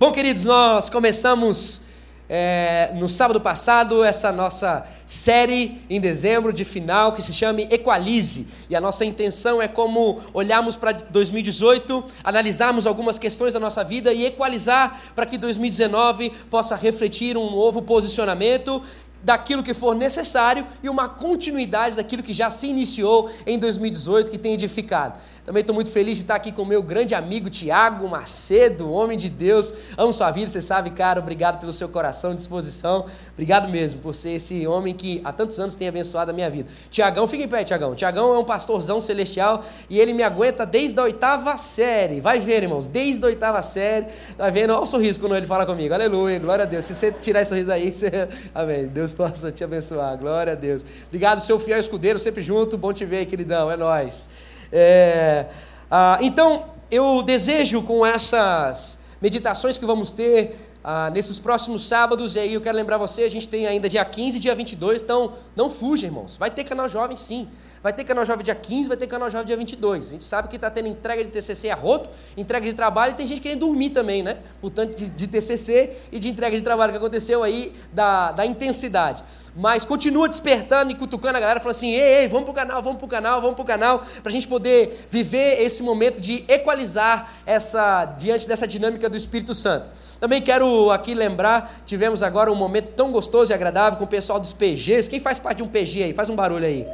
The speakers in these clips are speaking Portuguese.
Bom, queridos, nós começamos é, no sábado passado essa nossa série em dezembro de final que se chama Equalize. E a nossa intenção é como olharmos para 2018, analisarmos algumas questões da nossa vida e equalizar para que 2019 possa refletir um novo posicionamento daquilo que for necessário e uma continuidade daquilo que já se iniciou em 2018, que tem edificado. Também estou muito feliz de estar aqui com o meu grande amigo Tiago Macedo, homem de Deus. Amo sua vida, você sabe, cara. Obrigado pelo seu coração, disposição. Obrigado mesmo por ser esse homem que há tantos anos tem abençoado a minha vida. Tiagão, fica em pé, Tiagão. Tiagão é um pastorzão celestial e ele me aguenta desde a oitava série. Vai ver, irmãos, desde a oitava série. Tá vendo? Olha o sorriso quando ele fala comigo. Aleluia, glória a Deus. Se você tirar esse sorriso aí, você... amém. Deus possa te abençoar. Glória a Deus. Obrigado, seu fiel escudeiro, sempre junto. Bom te ver, queridão. É nós. É, ah, então, eu desejo com essas meditações que vamos ter ah, nesses próximos sábados, e aí eu quero lembrar você, a gente tem ainda dia 15 e dia 22, então não fuja, irmãos. Vai ter canal jovem sim. Vai ter canal jovem dia 15, vai ter canal jovem dia 22. A gente sabe que está tendo entrega de TCC a roto, entrega de trabalho, e tem gente querendo dormir também, né? Portanto, de, de TCC e de entrega de trabalho que aconteceu aí, da, da intensidade mas continua despertando e cutucando a galera, falando assim: ei, ei, vamos pro canal, vamos pro canal, vamos pro canal, para a gente poder viver esse momento de equalizar essa diante dessa dinâmica do Espírito Santo. Também quero aqui lembrar, tivemos agora um momento tão gostoso e agradável com o pessoal dos PGs. Quem faz parte de um PG aí? Faz um barulho aí.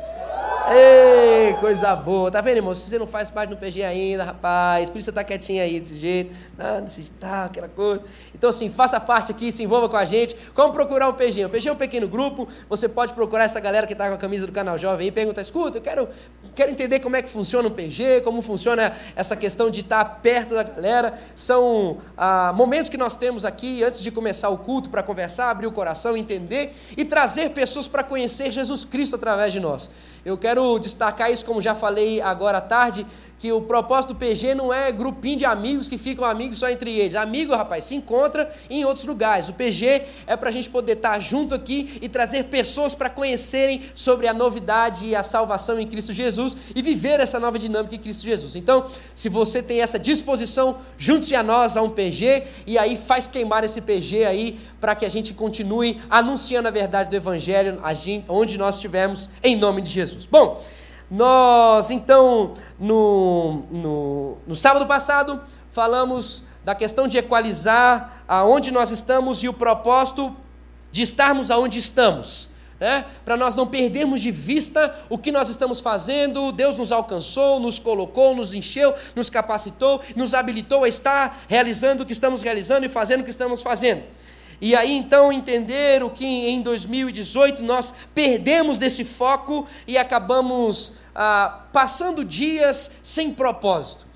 Ei, coisa boa. Tá vendo, irmão? Se você não faz parte do PG ainda, rapaz, por isso você tá quietinho aí desse jeito, não, desse jeito, tá, aquela coisa. Então, assim, faça parte aqui, se envolva com a gente. Como procurar um PG? Um PG é um pequeno grupo, você pode procurar essa galera que tá com a camisa do canal Jovem e perguntar, escuta, eu quero, quero entender como é que funciona o PG, como funciona essa questão de estar perto da galera. São ah, momentos que nós temos aqui antes de começar o culto para conversar, abrir o coração, entender e trazer pessoas para conhecer Jesus Cristo através de nós. Eu quero destacar isso, como já falei agora à tarde, que o propósito do PG não é grupinho de amigos que ficam amigos só entre eles. Amigo, rapaz, se encontra em outros lugares. O PG é para a gente poder estar junto aqui e trazer pessoas para conhecerem sobre a novidade e a salvação em Cristo Jesus e viver essa nova dinâmica em Cristo Jesus. Então, se você tem essa disposição, junte-se a nós a um PG e aí faz queimar esse PG aí para que a gente continue anunciando a verdade do Evangelho onde nós estivermos, em nome de Jesus. Bom, nós, então, no, no, no sábado passado, falamos da questão de equalizar aonde nós estamos e o propósito de estarmos aonde estamos. Né? Para nós não perdermos de vista o que nós estamos fazendo, Deus nos alcançou, nos colocou, nos encheu, nos capacitou, nos habilitou a estar realizando o que estamos realizando e fazendo o que estamos fazendo. E aí então entender o que em 2018 nós perdemos desse foco e acabamos ah, passando dias sem propósito.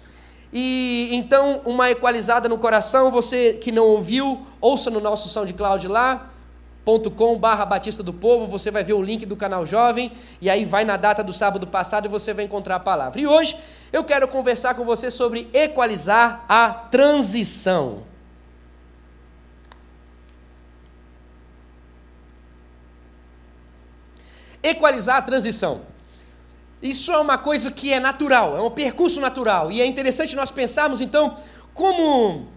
E então uma equalizada no coração, você que não ouviu, ouça no nosso SoundCloud lá, .com barra Batista do Povo, você vai ver o link do canal Jovem, e aí vai na data do sábado passado e você vai encontrar a palavra. E hoje eu quero conversar com você sobre equalizar a transição. Equalizar a transição. Isso é uma coisa que é natural, é um percurso natural. E é interessante nós pensarmos, então, como,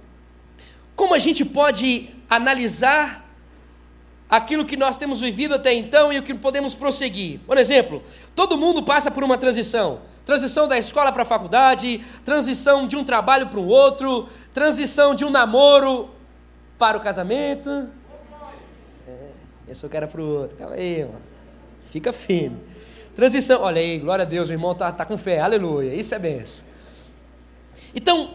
como a gente pode analisar aquilo que nós temos vivido até então e o que podemos prosseguir. Por exemplo, todo mundo passa por uma transição. Transição da escola para a faculdade, transição de um trabalho para o outro, transição de um namoro para o casamento. É, eu quero para o outro. Calma aí, mano. Fica firme. Transição, olha aí, glória a Deus, o irmão está tá com fé, aleluia, isso é benção. Então,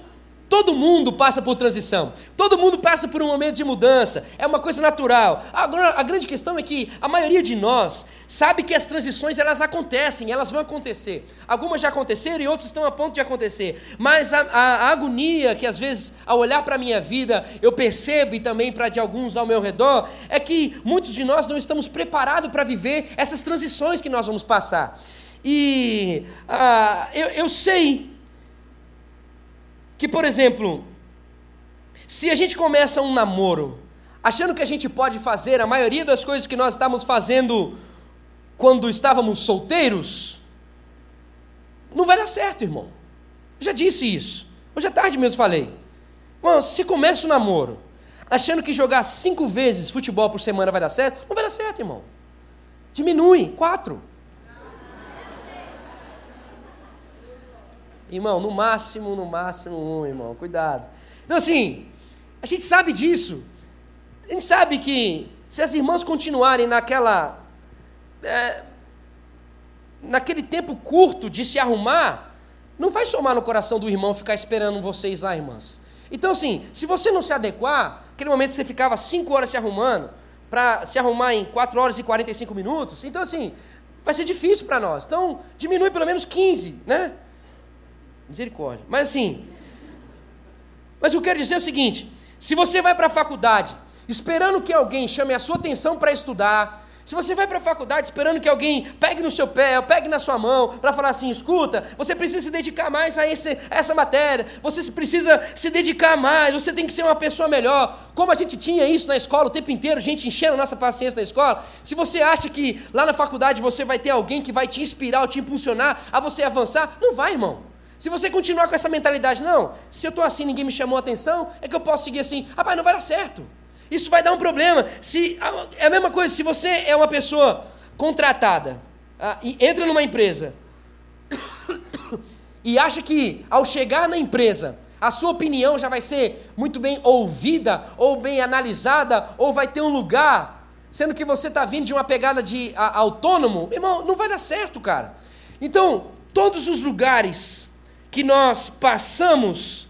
Todo mundo passa por transição, todo mundo passa por um momento de mudança, é uma coisa natural. Agora, a grande questão é que a maioria de nós sabe que as transições elas acontecem, elas vão acontecer. Algumas já aconteceram e outras estão a ponto de acontecer. Mas a, a, a agonia que às vezes, ao olhar para a minha vida, eu percebo e também para de alguns ao meu redor, é que muitos de nós não estamos preparados para viver essas transições que nós vamos passar. E ah, eu, eu sei que, por exemplo, se a gente começa um namoro achando que a gente pode fazer a maioria das coisas que nós estávamos fazendo quando estávamos solteiros, não vai dar certo, irmão. Eu já disse isso. Hoje à tarde mesmo falei. Bom, se começa o namoro, achando que jogar cinco vezes futebol por semana vai dar certo, não vai dar certo, irmão. Diminui, quatro. Irmão, no máximo, no máximo um, irmão, cuidado. Então, assim, a gente sabe disso. A gente sabe que se as irmãs continuarem naquela. É, naquele tempo curto de se arrumar, não vai somar no coração do irmão ficar esperando vocês lá, irmãs. Então, assim, se você não se adequar, aquele momento você ficava 5 horas se arrumando, para se arrumar em 4 horas e 45 minutos, então, assim, vai ser difícil para nós. Então, diminui pelo menos 15, né? Misericórdia. Mas, assim, mas eu quero dizer o seguinte: se você vai para a faculdade esperando que alguém chame a sua atenção para estudar, se você vai para a faculdade esperando que alguém pegue no seu pé, pegue na sua mão, para falar assim: escuta, você precisa se dedicar mais a, esse, a essa matéria, você precisa se dedicar mais, você tem que ser uma pessoa melhor. Como a gente tinha isso na escola o tempo inteiro, gente enchendo a nossa paciência na escola, se você acha que lá na faculdade você vai ter alguém que vai te inspirar ou te impulsionar a você avançar, não vai, irmão. Se você continuar com essa mentalidade, não, se eu estou assim, ninguém me chamou a atenção, é que eu posso seguir assim, rapaz, não vai dar certo. Isso vai dar um problema. Se é a mesma coisa, se você é uma pessoa contratada ah, e entra numa empresa e acha que ao chegar na empresa a sua opinião já vai ser muito bem ouvida ou bem analisada ou vai ter um lugar, sendo que você está vindo de uma pegada de a, autônomo, irmão, não vai dar certo, cara. Então, todos os lugares que nós passamos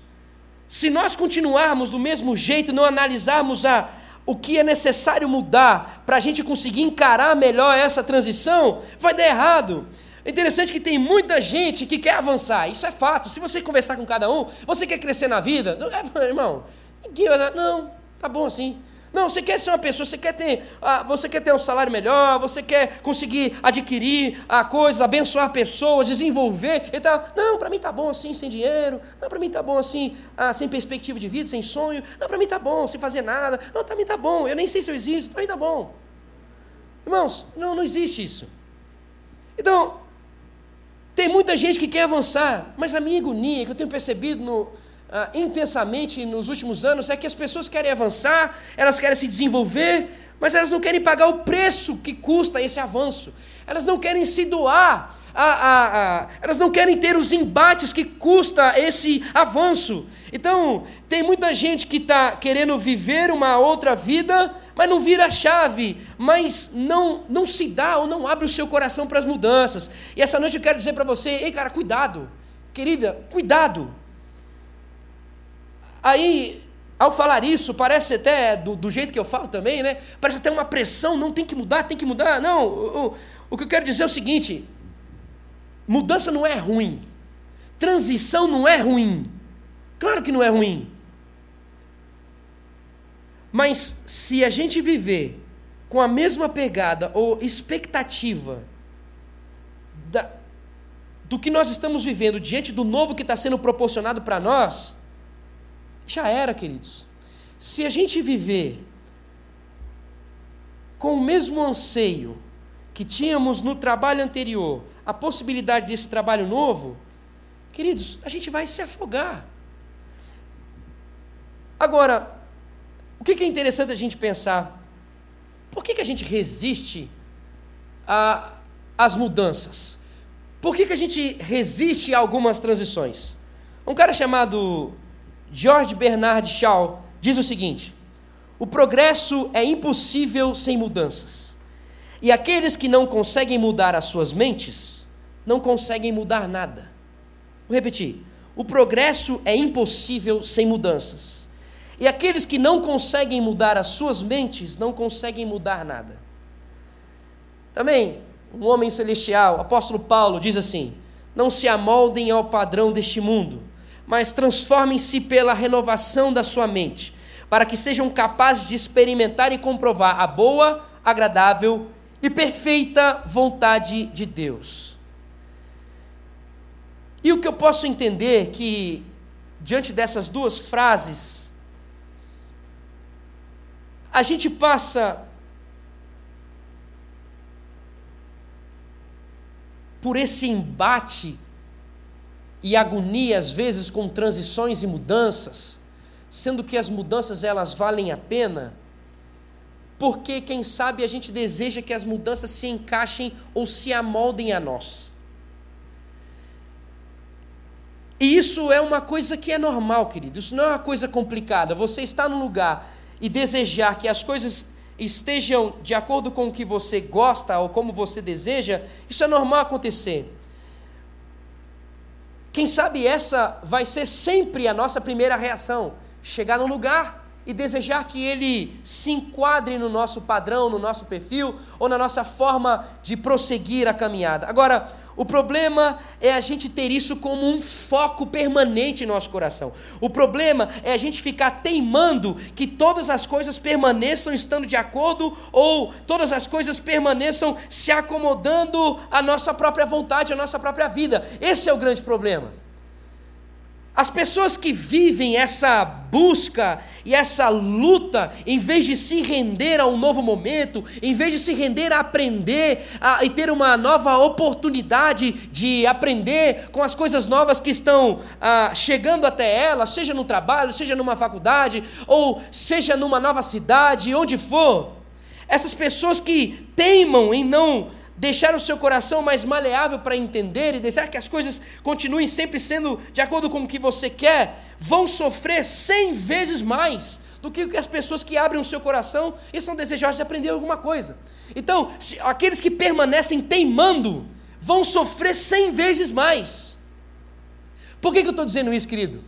se nós continuarmos do mesmo jeito, não analisarmos a, o que é necessário mudar para a gente conseguir encarar melhor essa transição, vai dar errado. É interessante que tem muita gente que quer avançar, isso é fato. Se você conversar com cada um, você quer crescer na vida, é, irmão, ninguém vai dar, não, tá bom assim. Não, você quer ser uma pessoa, você quer ter, ah, você quer ter um salário melhor, você quer conseguir adquirir ah, coisas, abençoar pessoas, desenvolver e tal. Não, para mim tá bom assim, sem dinheiro. Não, para mim tá bom assim, ah, sem perspectiva de vida, sem sonho. Não, para mim tá bom, sem fazer nada. Não, para mim tá bom. Eu nem sei se eu existo, para mim tá bom. Irmãos, não, não existe isso. Então, tem muita gente que quer avançar, mas a minha agonia que eu tenho percebido no, ah, intensamente nos últimos anos é que as pessoas querem avançar, elas querem se desenvolver, mas elas não querem pagar o preço que custa esse avanço. Elas não querem se doar, a, a, a, elas não querem ter os embates que custa esse avanço. Então, tem muita gente que está querendo viver uma outra vida, mas não vira a chave, mas não, não se dá ou não abre o seu coração para as mudanças. E essa noite eu quero dizer para você: ei, cara, cuidado, querida, cuidado. Aí, ao falar isso, parece até, do, do, jeito que eu falo também, né? Parece até uma pressão, não tem que mudar, tem que mudar. Não, o, o, o que eu quero dizer é o seguinte: mudança não é ruim, transição não é ruim. Claro que não é ruim. Mas se a gente viver com a mesma pegada ou expectativa da, do que nós estamos vivendo diante do novo que está sendo proporcionado para nós, já era, queridos. Se a gente viver com o mesmo anseio que tínhamos no trabalho anterior, a possibilidade desse trabalho novo, queridos, a gente vai se afogar. Agora, o que é interessante a gente pensar? Por que, que a gente resiste às mudanças? Por que, que a gente resiste a algumas transições? Um cara chamado George Bernard Shaw diz o seguinte: o progresso é impossível sem mudanças. E aqueles que não conseguem mudar as suas mentes, não conseguem mudar nada. Vou repetir: o progresso é impossível sem mudanças. E aqueles que não conseguem mudar as suas mentes, não conseguem mudar nada. Também, um homem celestial, o apóstolo Paulo, diz assim: Não se amoldem ao padrão deste mundo mas transformem-se pela renovação da sua mente, para que sejam capazes de experimentar e comprovar a boa, agradável e perfeita vontade de Deus. E o que eu posso entender que, diante dessas duas frases, a gente passa por esse embate e agonia, às vezes, com transições e mudanças, sendo que as mudanças elas valem a pena? Porque quem sabe a gente deseja que as mudanças se encaixem ou se amoldem a nós. E isso é uma coisa que é normal, querido. Isso não é uma coisa complicada. Você está num lugar e desejar que as coisas estejam de acordo com o que você gosta ou como você deseja, isso é normal acontecer. Quem sabe essa vai ser sempre a nossa primeira reação: chegar no lugar e desejar que ele se enquadre no nosso padrão, no nosso perfil ou na nossa forma de prosseguir a caminhada. Agora, o problema é a gente ter isso como um foco permanente em nosso coração. O problema é a gente ficar teimando que todas as coisas permaneçam estando de acordo ou todas as coisas permaneçam se acomodando à nossa própria vontade, à nossa própria vida. Esse é o grande problema. As pessoas que vivem essa busca e essa luta, em vez de se render a um novo momento, em vez de se render a aprender a, e ter uma nova oportunidade de aprender com as coisas novas que estão ah, chegando até ela, seja no trabalho, seja numa faculdade, ou seja numa nova cidade, onde for, essas pessoas que teimam em não deixar o seu coração mais maleável para entender e deixar que as coisas continuem sempre sendo de acordo com o que você quer, vão sofrer cem vezes mais do que as pessoas que abrem o seu coração e são desejosos de aprender alguma coisa. Então, se, aqueles que permanecem teimando vão sofrer cem vezes mais. Por que, que eu estou dizendo isso, querido?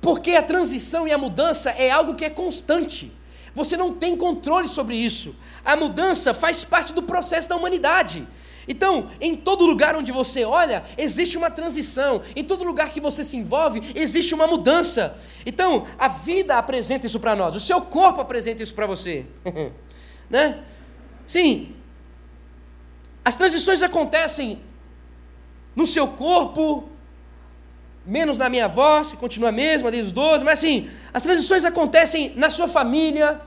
Porque a transição e a mudança é algo que é constante. Você não tem controle sobre isso. A mudança faz parte do processo da humanidade. Então, em todo lugar onde você olha, existe uma transição. Em todo lugar que você se envolve, existe uma mudança. Então, a vida apresenta isso para nós. O seu corpo apresenta isso para você. né? Sim. As transições acontecem no seu corpo, menos na minha voz, que continua a mesma desde os 12, mas assim, as transições acontecem na sua família,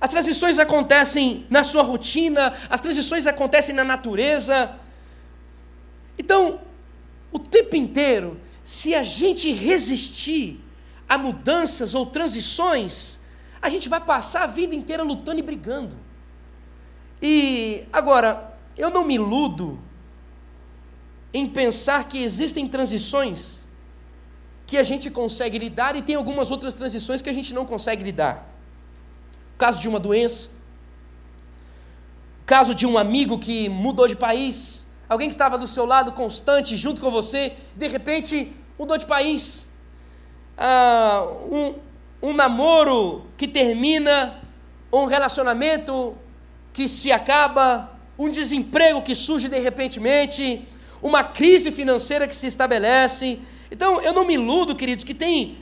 as transições acontecem na sua rotina, as transições acontecem na natureza. Então, o tempo inteiro, se a gente resistir a mudanças ou transições, a gente vai passar a vida inteira lutando e brigando. E agora, eu não me iludo em pensar que existem transições que a gente consegue lidar e tem algumas outras transições que a gente não consegue lidar caso de uma doença, caso de um amigo que mudou de país, alguém que estava do seu lado constante, junto com você, de repente mudou de país, ah, um, um namoro que termina, um relacionamento que se acaba, um desemprego que surge de repentemente, uma crise financeira que se estabelece. Então, eu não me iludo, queridos, que tem,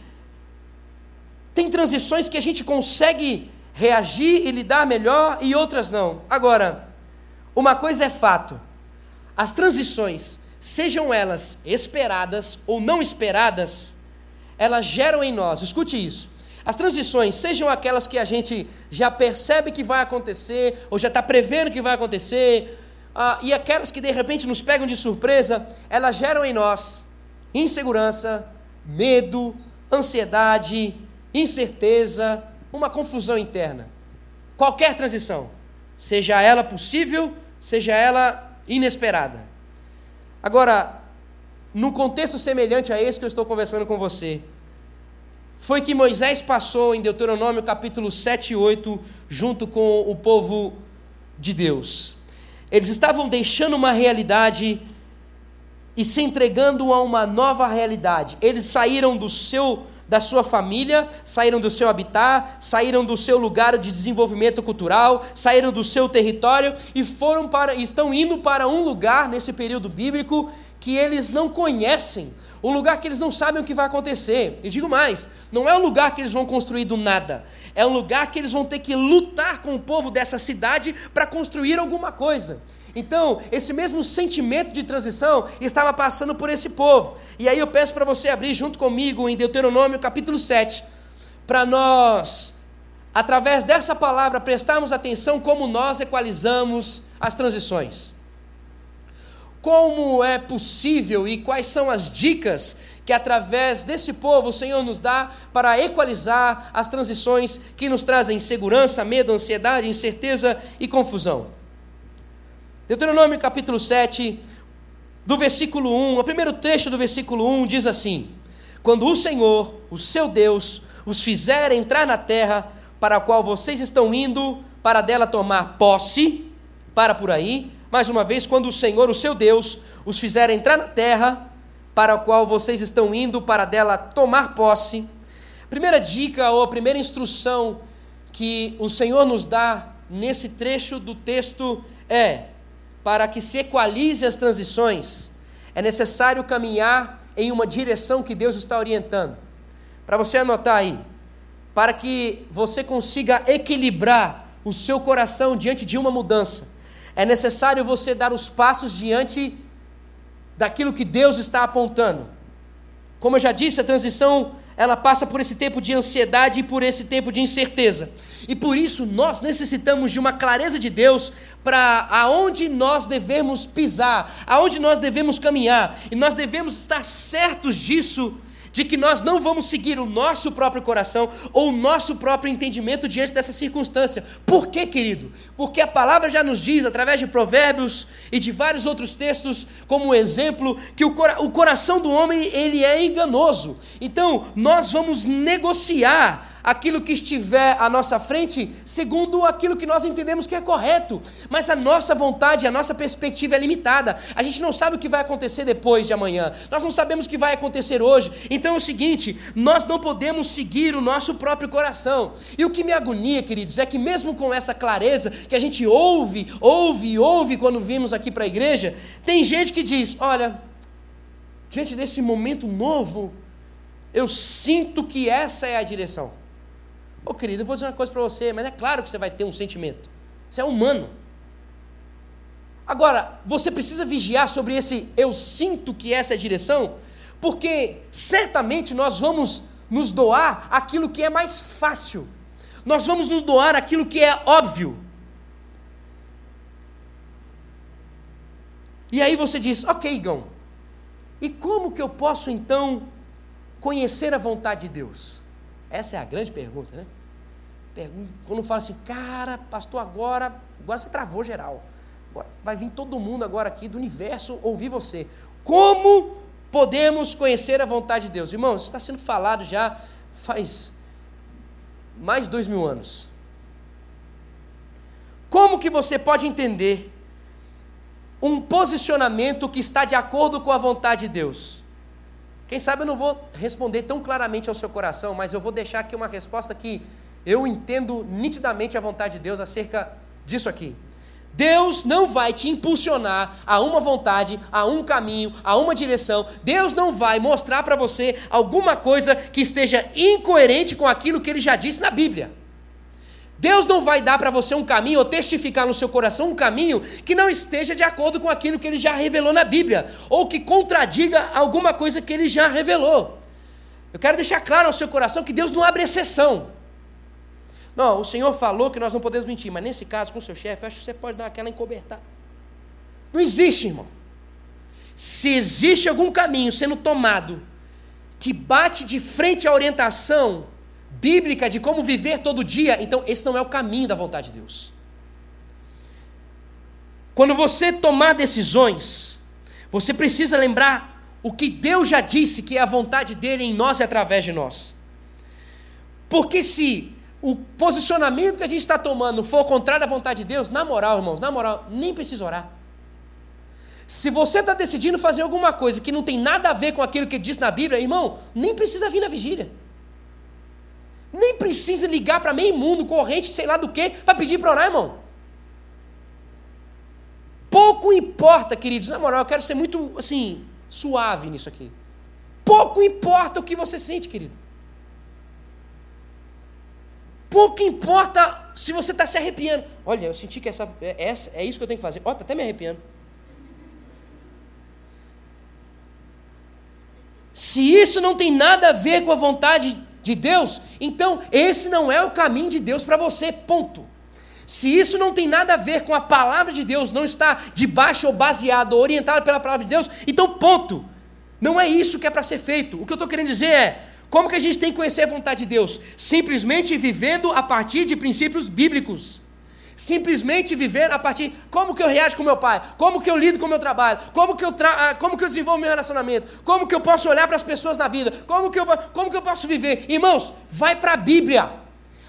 tem transições que a gente consegue reagir e lidar melhor e outras não. Agora, uma coisa é fato: as transições, sejam elas esperadas ou não esperadas, elas geram em nós, escute isso. As transições, sejam aquelas que a gente já percebe que vai acontecer, ou já está prevendo que vai acontecer, uh, e aquelas que de repente nos pegam de surpresa, elas geram em nós insegurança, medo, ansiedade, incerteza, uma confusão interna. Qualquer transição, seja ela possível, seja ela inesperada. Agora, num contexto semelhante a esse que eu estou conversando com você, foi que Moisés passou em Deuteronômio capítulo 7 e 8, junto com o povo de Deus. Eles estavam deixando uma realidade e se entregando a uma nova realidade. Eles saíram do seu da sua família, saíram do seu habitat, saíram do seu lugar de desenvolvimento cultural, saíram do seu território e foram para estão indo para um lugar nesse período bíblico que eles não conhecem, um lugar que eles não sabem o que vai acontecer. E digo mais, não é um lugar que eles vão construir do nada, é um lugar que eles vão ter que lutar com o povo dessa cidade para construir alguma coisa. Então, esse mesmo sentimento de transição estava passando por esse povo. E aí eu peço para você abrir junto comigo em Deuteronômio capítulo 7, para nós, através dessa palavra, prestarmos atenção como nós equalizamos as transições. Como é possível e quais são as dicas que através desse povo o Senhor nos dá para equalizar as transições que nos trazem insegurança, medo, ansiedade, incerteza e confusão. Deuteronômio capítulo 7, do versículo 1, o primeiro trecho do versículo 1 diz assim: Quando o Senhor, o seu Deus, os fizer entrar na terra para a qual vocês estão indo, para dela tomar posse, para por aí, mais uma vez, quando o Senhor, o seu Deus, os fizer entrar na terra para a qual vocês estão indo, para dela tomar posse. Primeira dica ou primeira instrução que o Senhor nos dá nesse trecho do texto é: para que se equalize as transições, é necessário caminhar em uma direção que Deus está orientando. Para você anotar aí, para que você consiga equilibrar o seu coração diante de uma mudança, é necessário você dar os passos diante daquilo que Deus está apontando. Como eu já disse, a transição ela passa por esse tempo de ansiedade e por esse tempo de incerteza. E por isso nós necessitamos de uma clareza de Deus para aonde nós devemos pisar, aonde nós devemos caminhar. E nós devemos estar certos disso de que nós não vamos seguir o nosso próprio coração ou o nosso próprio entendimento diante dessa circunstância. Por quê, querido? Porque a palavra já nos diz, através de provérbios e de vários outros textos, como exemplo, que o, cora o coração do homem ele é enganoso. Então, nós vamos negociar aquilo que estiver à nossa frente, segundo aquilo que nós entendemos que é correto. Mas a nossa vontade, a nossa perspectiva é limitada. A gente não sabe o que vai acontecer depois de amanhã. Nós não sabemos o que vai acontecer hoje. Então é o seguinte: nós não podemos seguir o nosso próprio coração. E o que me agonia, queridos, é que mesmo com essa clareza que a gente ouve, ouve e ouve quando vimos aqui para a igreja, tem gente que diz: olha, diante desse momento novo, eu sinto que essa é a direção. Ô oh, querido, eu vou dizer uma coisa para você, mas é claro que você vai ter um sentimento. Isso é humano. Agora, você precisa vigiar sobre esse eu sinto que essa é a direção, porque certamente nós vamos nos doar aquilo que é mais fácil. Nós vamos nos doar aquilo que é óbvio. E aí você diz: Ok, Igão, e como que eu posso então conhecer a vontade de Deus? Essa é a grande pergunta, né? Quando fala assim, cara, pastor, agora, agora você travou geral. Agora vai vir todo mundo agora aqui do universo ouvir você. Como podemos conhecer a vontade de Deus? Irmãos, isso está sendo falado já faz mais de dois mil anos. Como que você pode entender um posicionamento que está de acordo com a vontade de Deus? Quem sabe eu não vou responder tão claramente ao seu coração, mas eu vou deixar aqui uma resposta que eu entendo nitidamente a vontade de Deus acerca disso aqui. Deus não vai te impulsionar a uma vontade, a um caminho, a uma direção. Deus não vai mostrar para você alguma coisa que esteja incoerente com aquilo que ele já disse na Bíblia. Deus não vai dar para você um caminho ou testificar no seu coração um caminho que não esteja de acordo com aquilo que ele já revelou na Bíblia, ou que contradiga alguma coisa que ele já revelou. Eu quero deixar claro ao seu coração que Deus não abre exceção. Não, o Senhor falou que nós não podemos mentir, mas nesse caso, com o seu chefe, acho que você pode dar aquela encobertada. Não existe, irmão. Se existe algum caminho sendo tomado que bate de frente à orientação bíblica de como viver todo dia, então esse não é o caminho da vontade de Deus. Quando você tomar decisões, você precisa lembrar o que Deus já disse que é a vontade dele em nós e através de nós. Porque se o posicionamento que a gente está tomando for contrário à vontade de Deus, na moral, irmãos, na moral, nem precisa orar. Se você está decidindo fazer alguma coisa que não tem nada a ver com aquilo que diz na Bíblia, irmão, nem precisa vir na vigília. Nem precisa ligar para meio mundo, corrente, sei lá do que, para pedir para orar, irmão. Pouco importa, queridos, na moral, eu quero ser muito, assim, suave nisso aqui. Pouco importa o que você sente, querido. Pouco importa se você está se arrepiando. Olha, eu senti que essa, é, essa, é isso que eu tenho que fazer. Ó, está até me arrepiando. Se isso não tem nada a ver com a vontade de Deus, então esse não é o caminho de Deus para você, ponto. Se isso não tem nada a ver com a palavra de Deus, não está debaixo ou baseado ou orientado pela palavra de Deus, então ponto. Não é isso que é para ser feito. O que eu estou querendo dizer é: como que a gente tem que conhecer a vontade de Deus? Simplesmente vivendo a partir de princípios bíblicos. Simplesmente viver a partir como que eu reajo com meu pai, como que eu lido com meu trabalho, como que eu, tra... Ah, como que eu desenvolvo meu relacionamento, como que eu posso olhar para as pessoas na vida, como que eu, como que eu posso viver. Irmãos, vai para a Bíblia.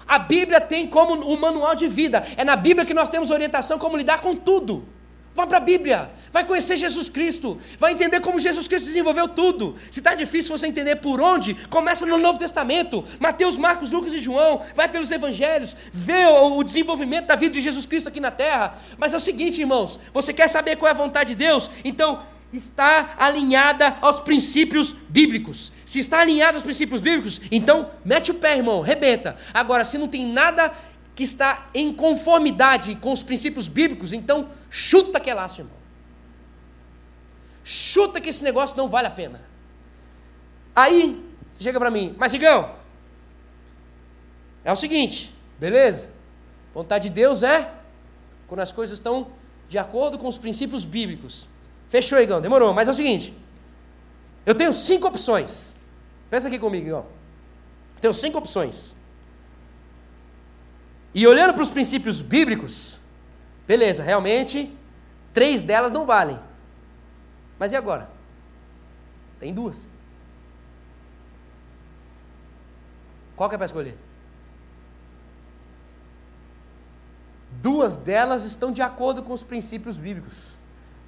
A Bíblia tem como um manual de vida. É na Bíblia que nós temos orientação como lidar com tudo. Vá para a Bíblia, vai conhecer Jesus Cristo, vai entender como Jesus Cristo desenvolveu tudo. Se está difícil você entender por onde, começa no Novo Testamento, Mateus, Marcos, Lucas e João, vai pelos Evangelhos, vê o desenvolvimento da vida de Jesus Cristo aqui na terra. Mas é o seguinte, irmãos, você quer saber qual é a vontade de Deus? Então está alinhada aos princípios bíblicos. Se está alinhada aos princípios bíblicos, então mete o pé, irmão, rebenta. Agora, se não tem nada que está em conformidade com os princípios bíblicos, então chuta aquele laço, irmão. Chuta que esse negócio não vale a pena. Aí, chega para mim, mas Igão, é o seguinte, beleza? Vontade de Deus é quando as coisas estão de acordo com os princípios bíblicos. Fechou, Igão, demorou, mas é o seguinte, eu tenho cinco opções. Pensa aqui comigo, Igão. Eu tenho cinco opções. E olhando para os princípios bíblicos, beleza, realmente, três delas não valem. Mas e agora? Tem duas. Qual que é para escolher? Duas delas estão de acordo com os princípios bíblicos.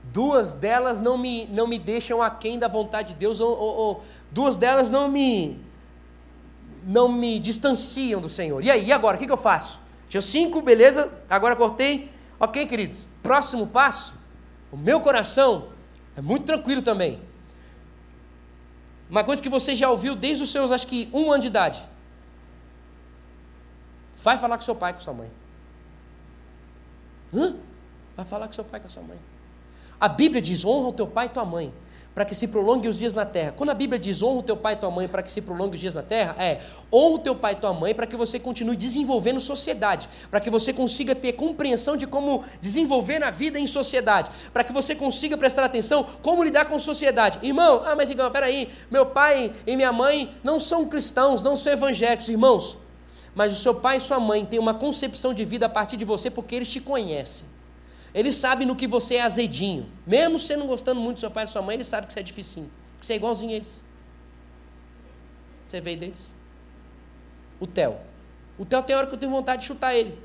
Duas delas não me, não me deixam aquém da vontade de Deus, ou, ou, ou duas delas não me não me distanciam do Senhor. E aí, e agora? O que, que eu faço? Tinha cinco, beleza, agora cortei. Ok, queridos. Próximo passo. O meu coração é muito tranquilo também. Uma coisa que você já ouviu desde os seus, acho que, um ano de idade. Vai falar com seu pai, com sua mãe. Hã? Vai falar com seu pai, com sua mãe. A Bíblia diz: honra o teu pai e tua mãe para que se prolongue os dias na terra. Quando a Bíblia diz honra o teu pai e tua mãe para que se prolongue os dias na terra, é honra o teu pai e tua mãe para que você continue desenvolvendo sociedade, para que você consiga ter compreensão de como desenvolver na vida em sociedade, para que você consiga prestar atenção como lidar com sociedade. Irmão, ah, mas então, peraí, meu pai e minha mãe não são cristãos, não são evangélicos, irmãos, mas o seu pai e sua mãe têm uma concepção de vida a partir de você porque eles te conhecem. Ele sabe no que você é azedinho. Mesmo você não gostando muito do seu pai e da sua mãe, ele sabe que você é dificinho. Que você é igualzinho a eles. Você veio deles? O Theo. O Theo tem hora que eu tenho vontade de chutar ele.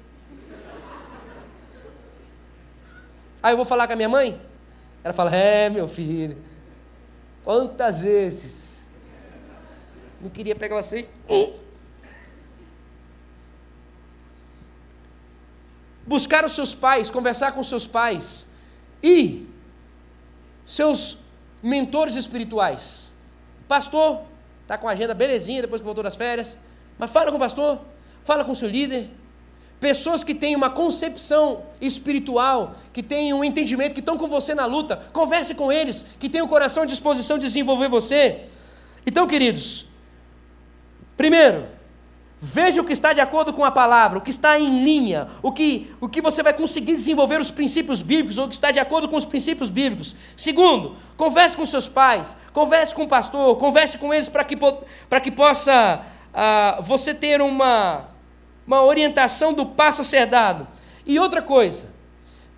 Aí eu vou falar com a minha mãe. Ela fala: É, meu filho. Quantas vezes? Não queria pegar você. Buscar os seus pais, conversar com seus pais e seus mentores espirituais. Pastor, está com a agenda belezinha depois que voltou das férias, mas fala com o pastor, fala com o seu líder. Pessoas que têm uma concepção espiritual, que têm um entendimento, que estão com você na luta, converse com eles, que têm o coração à disposição de desenvolver você. Então, queridos, primeiro, Veja o que está de acordo com a palavra, o que está em linha, o que, o que você vai conseguir desenvolver os princípios bíblicos, ou o que está de acordo com os princípios bíblicos. Segundo, converse com seus pais, converse com o pastor, converse com eles para que, que possa uh, você ter uma, uma orientação do passo a ser dado. E outra coisa,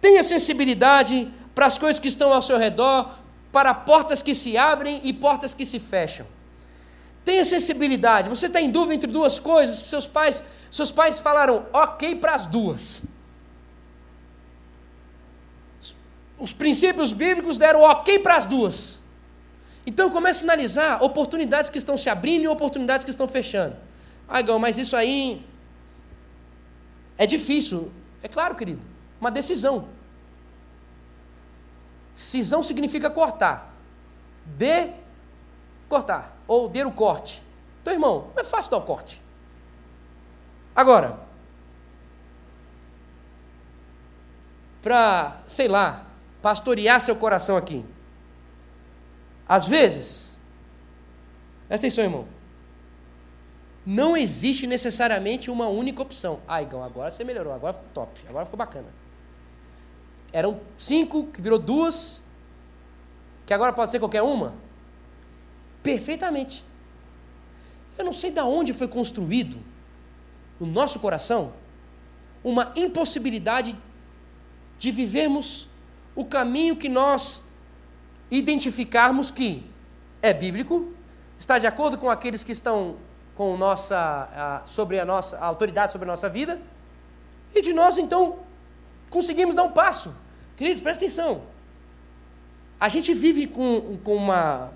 tenha sensibilidade para as coisas que estão ao seu redor, para portas que se abrem e portas que se fecham. Tenha sensibilidade. Você está em dúvida entre duas coisas que seus pais, seus pais falaram ok para as duas. Os princípios bíblicos deram ok para as duas. Então comece a analisar oportunidades que estão se abrindo e oportunidades que estão fechando. Ah, Gão, mas isso aí é difícil. É claro, querido. Uma decisão. Cisão significa cortar. De cortar ou der o corte. Então, irmão, não é fácil dar o corte. Agora, para, sei lá, pastorear seu coração aqui. Às vezes, presta atenção, irmão. Não existe necessariamente uma única opção. Ah, Igão, agora você melhorou, agora ficou top, agora ficou bacana. Eram cinco, que virou duas, que agora pode ser qualquer uma. Perfeitamente. Eu não sei de onde foi construído no nosso coração uma impossibilidade de vivermos o caminho que nós identificarmos que é bíblico, está de acordo com aqueles que estão com nossa, sobre a nossa a autoridade sobre a nossa vida, e de nós então conseguimos dar um passo. Queridos, presta atenção. A gente vive com, com uma,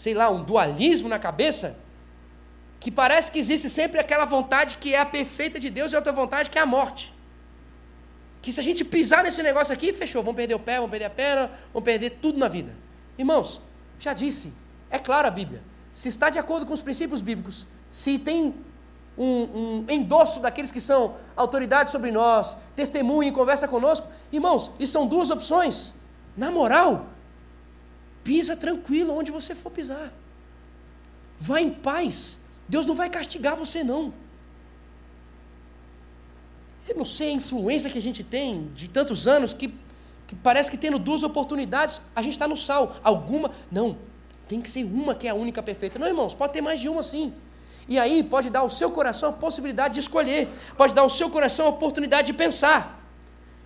sei lá, um dualismo na cabeça que parece que existe sempre aquela vontade que é a perfeita de Deus e outra vontade que é a morte. Que se a gente pisar nesse negócio aqui, fechou, vamos perder o pé, vamos perder a perna, vamos perder tudo na vida. Irmãos, já disse, é claro a Bíblia. Se está de acordo com os princípios bíblicos, se tem um, um endosso daqueles que são autoridades sobre nós, testemunha e conversa conosco, irmãos, e são duas opções. Na moral, pisa tranquilo onde você for pisar. Vá em paz. Deus não vai castigar você, não. Eu não sei a influência que a gente tem de tantos anos que, que parece que tendo duas oportunidades, a gente está no sal. Alguma. Não, tem que ser uma que é a única perfeita. Não, irmãos, pode ter mais de uma sim. E aí pode dar ao seu coração a possibilidade de escolher, pode dar ao seu coração a oportunidade de pensar.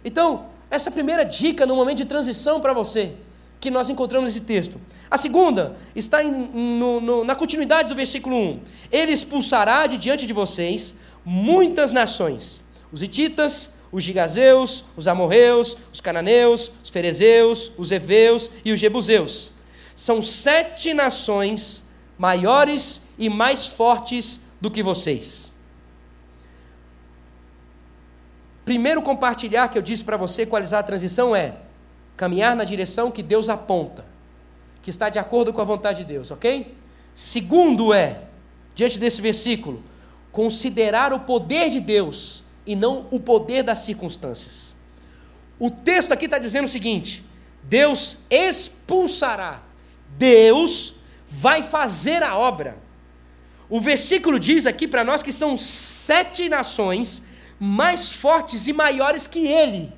Então, essa primeira dica no momento de transição para você que nós encontramos nesse texto. A segunda está em, no, no, na continuidade do versículo 1. Ele expulsará de diante de vocês muitas nações: os hititas, os gigazeus, os amorreus, os cananeus, os ferezeus, os heveus e os jebuseus. São sete nações maiores e mais fortes do que vocês. Primeiro compartilhar que eu disse para você equalizar a transição é Caminhar na direção que Deus aponta, que está de acordo com a vontade de Deus, ok? Segundo é, diante desse versículo, considerar o poder de Deus e não o poder das circunstâncias. O texto aqui está dizendo o seguinte: Deus expulsará, Deus vai fazer a obra. O versículo diz aqui para nós que são sete nações mais fortes e maiores que Ele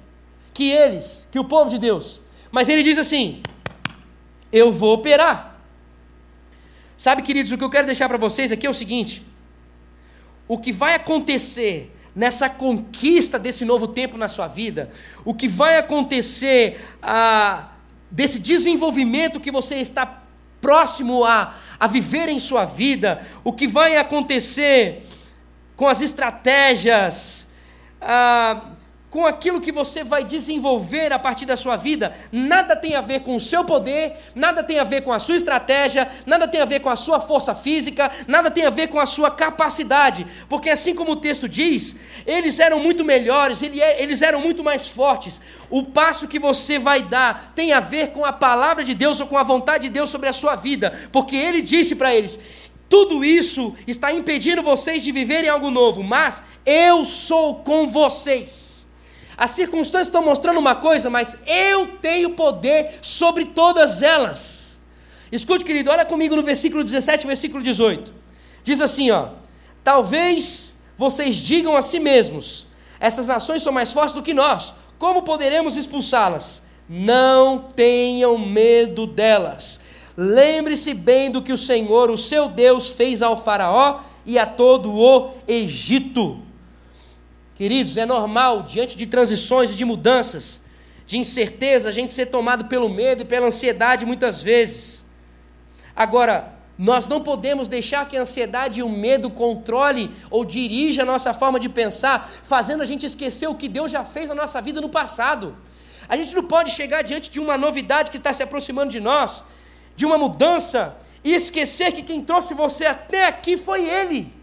que eles, que o povo de Deus. Mas ele diz assim: Eu vou operar. Sabe, queridos, o que eu quero deixar para vocês aqui é o seguinte: o que vai acontecer nessa conquista desse novo tempo na sua vida, o que vai acontecer ah, desse desenvolvimento que você está próximo a, a viver em sua vida, o que vai acontecer com as estratégias, ah, com aquilo que você vai desenvolver a partir da sua vida, nada tem a ver com o seu poder, nada tem a ver com a sua estratégia, nada tem a ver com a sua força física, nada tem a ver com a sua capacidade, porque assim como o texto diz, eles eram muito melhores, é, eles eram muito mais fortes. O passo que você vai dar tem a ver com a palavra de Deus ou com a vontade de Deus sobre a sua vida, porque ele disse para eles: tudo isso está impedindo vocês de viverem algo novo, mas eu sou com vocês. As circunstâncias estão mostrando uma coisa, mas eu tenho poder sobre todas elas. Escute, querido, olha comigo no versículo 17 e versículo 18. Diz assim, ó: Talvez vocês digam a si mesmos: essas nações são mais fortes do que nós. Como poderemos expulsá-las? Não tenham medo delas. Lembre-se bem do que o Senhor, o seu Deus, fez ao Faraó e a todo o Egito. Queridos, é normal, diante de transições e de mudanças, de incerteza, a gente ser tomado pelo medo e pela ansiedade muitas vezes. Agora, nós não podemos deixar que a ansiedade e o medo controle ou dirija a nossa forma de pensar, fazendo a gente esquecer o que Deus já fez na nossa vida no passado. A gente não pode chegar diante de uma novidade que está se aproximando de nós, de uma mudança, e esquecer que quem trouxe você até aqui foi Ele.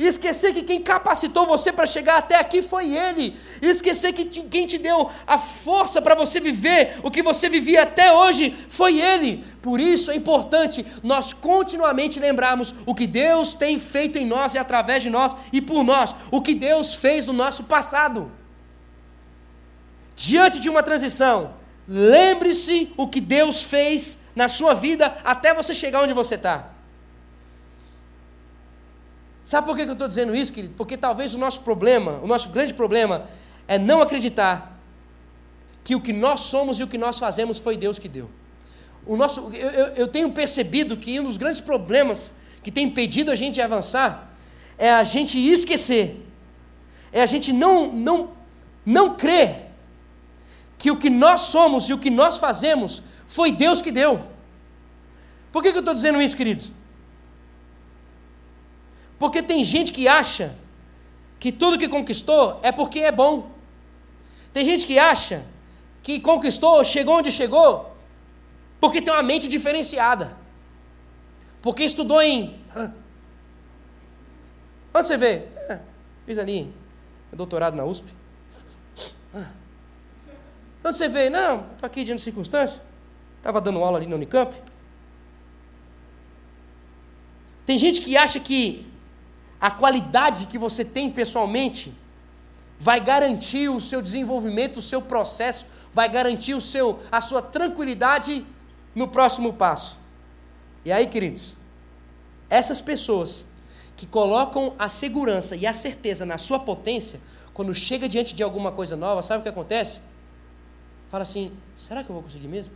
E esquecer que quem capacitou você para chegar até aqui foi Ele. E esquecer que quem te deu a força para você viver o que você vivia até hoje foi Ele. Por isso é importante nós continuamente lembrarmos o que Deus tem feito em nós e através de nós e por nós, o que Deus fez no nosso passado. Diante de uma transição, lembre-se o que Deus fez na sua vida até você chegar onde você está. Sabe por que eu estou dizendo isso, querido? Porque talvez o nosso problema, o nosso grande problema, é não acreditar que o que nós somos e o que nós fazemos foi Deus que deu. o nosso, eu, eu tenho percebido que um dos grandes problemas que tem impedido a gente de avançar é a gente esquecer, é a gente não, não, não crer que o que nós somos e o que nós fazemos foi Deus que deu. Por que, que eu estou dizendo isso, queridos? Porque tem gente que acha que tudo que conquistou é porque é bom. Tem gente que acha que conquistou, chegou onde chegou, porque tem uma mente diferenciada. Porque estudou em. Onde você vê? É, fiz ali, doutorado na USP. Onde você vê? Não, estou aqui diante de circunstância. Estava dando aula ali na Unicamp. Tem gente que acha que a qualidade que você tem pessoalmente vai garantir o seu desenvolvimento, o seu processo, vai garantir o seu, a sua tranquilidade no próximo passo. E aí, queridos, essas pessoas que colocam a segurança e a certeza na sua potência, quando chega diante de alguma coisa nova, sabe o que acontece? Fala assim: será que eu vou conseguir mesmo?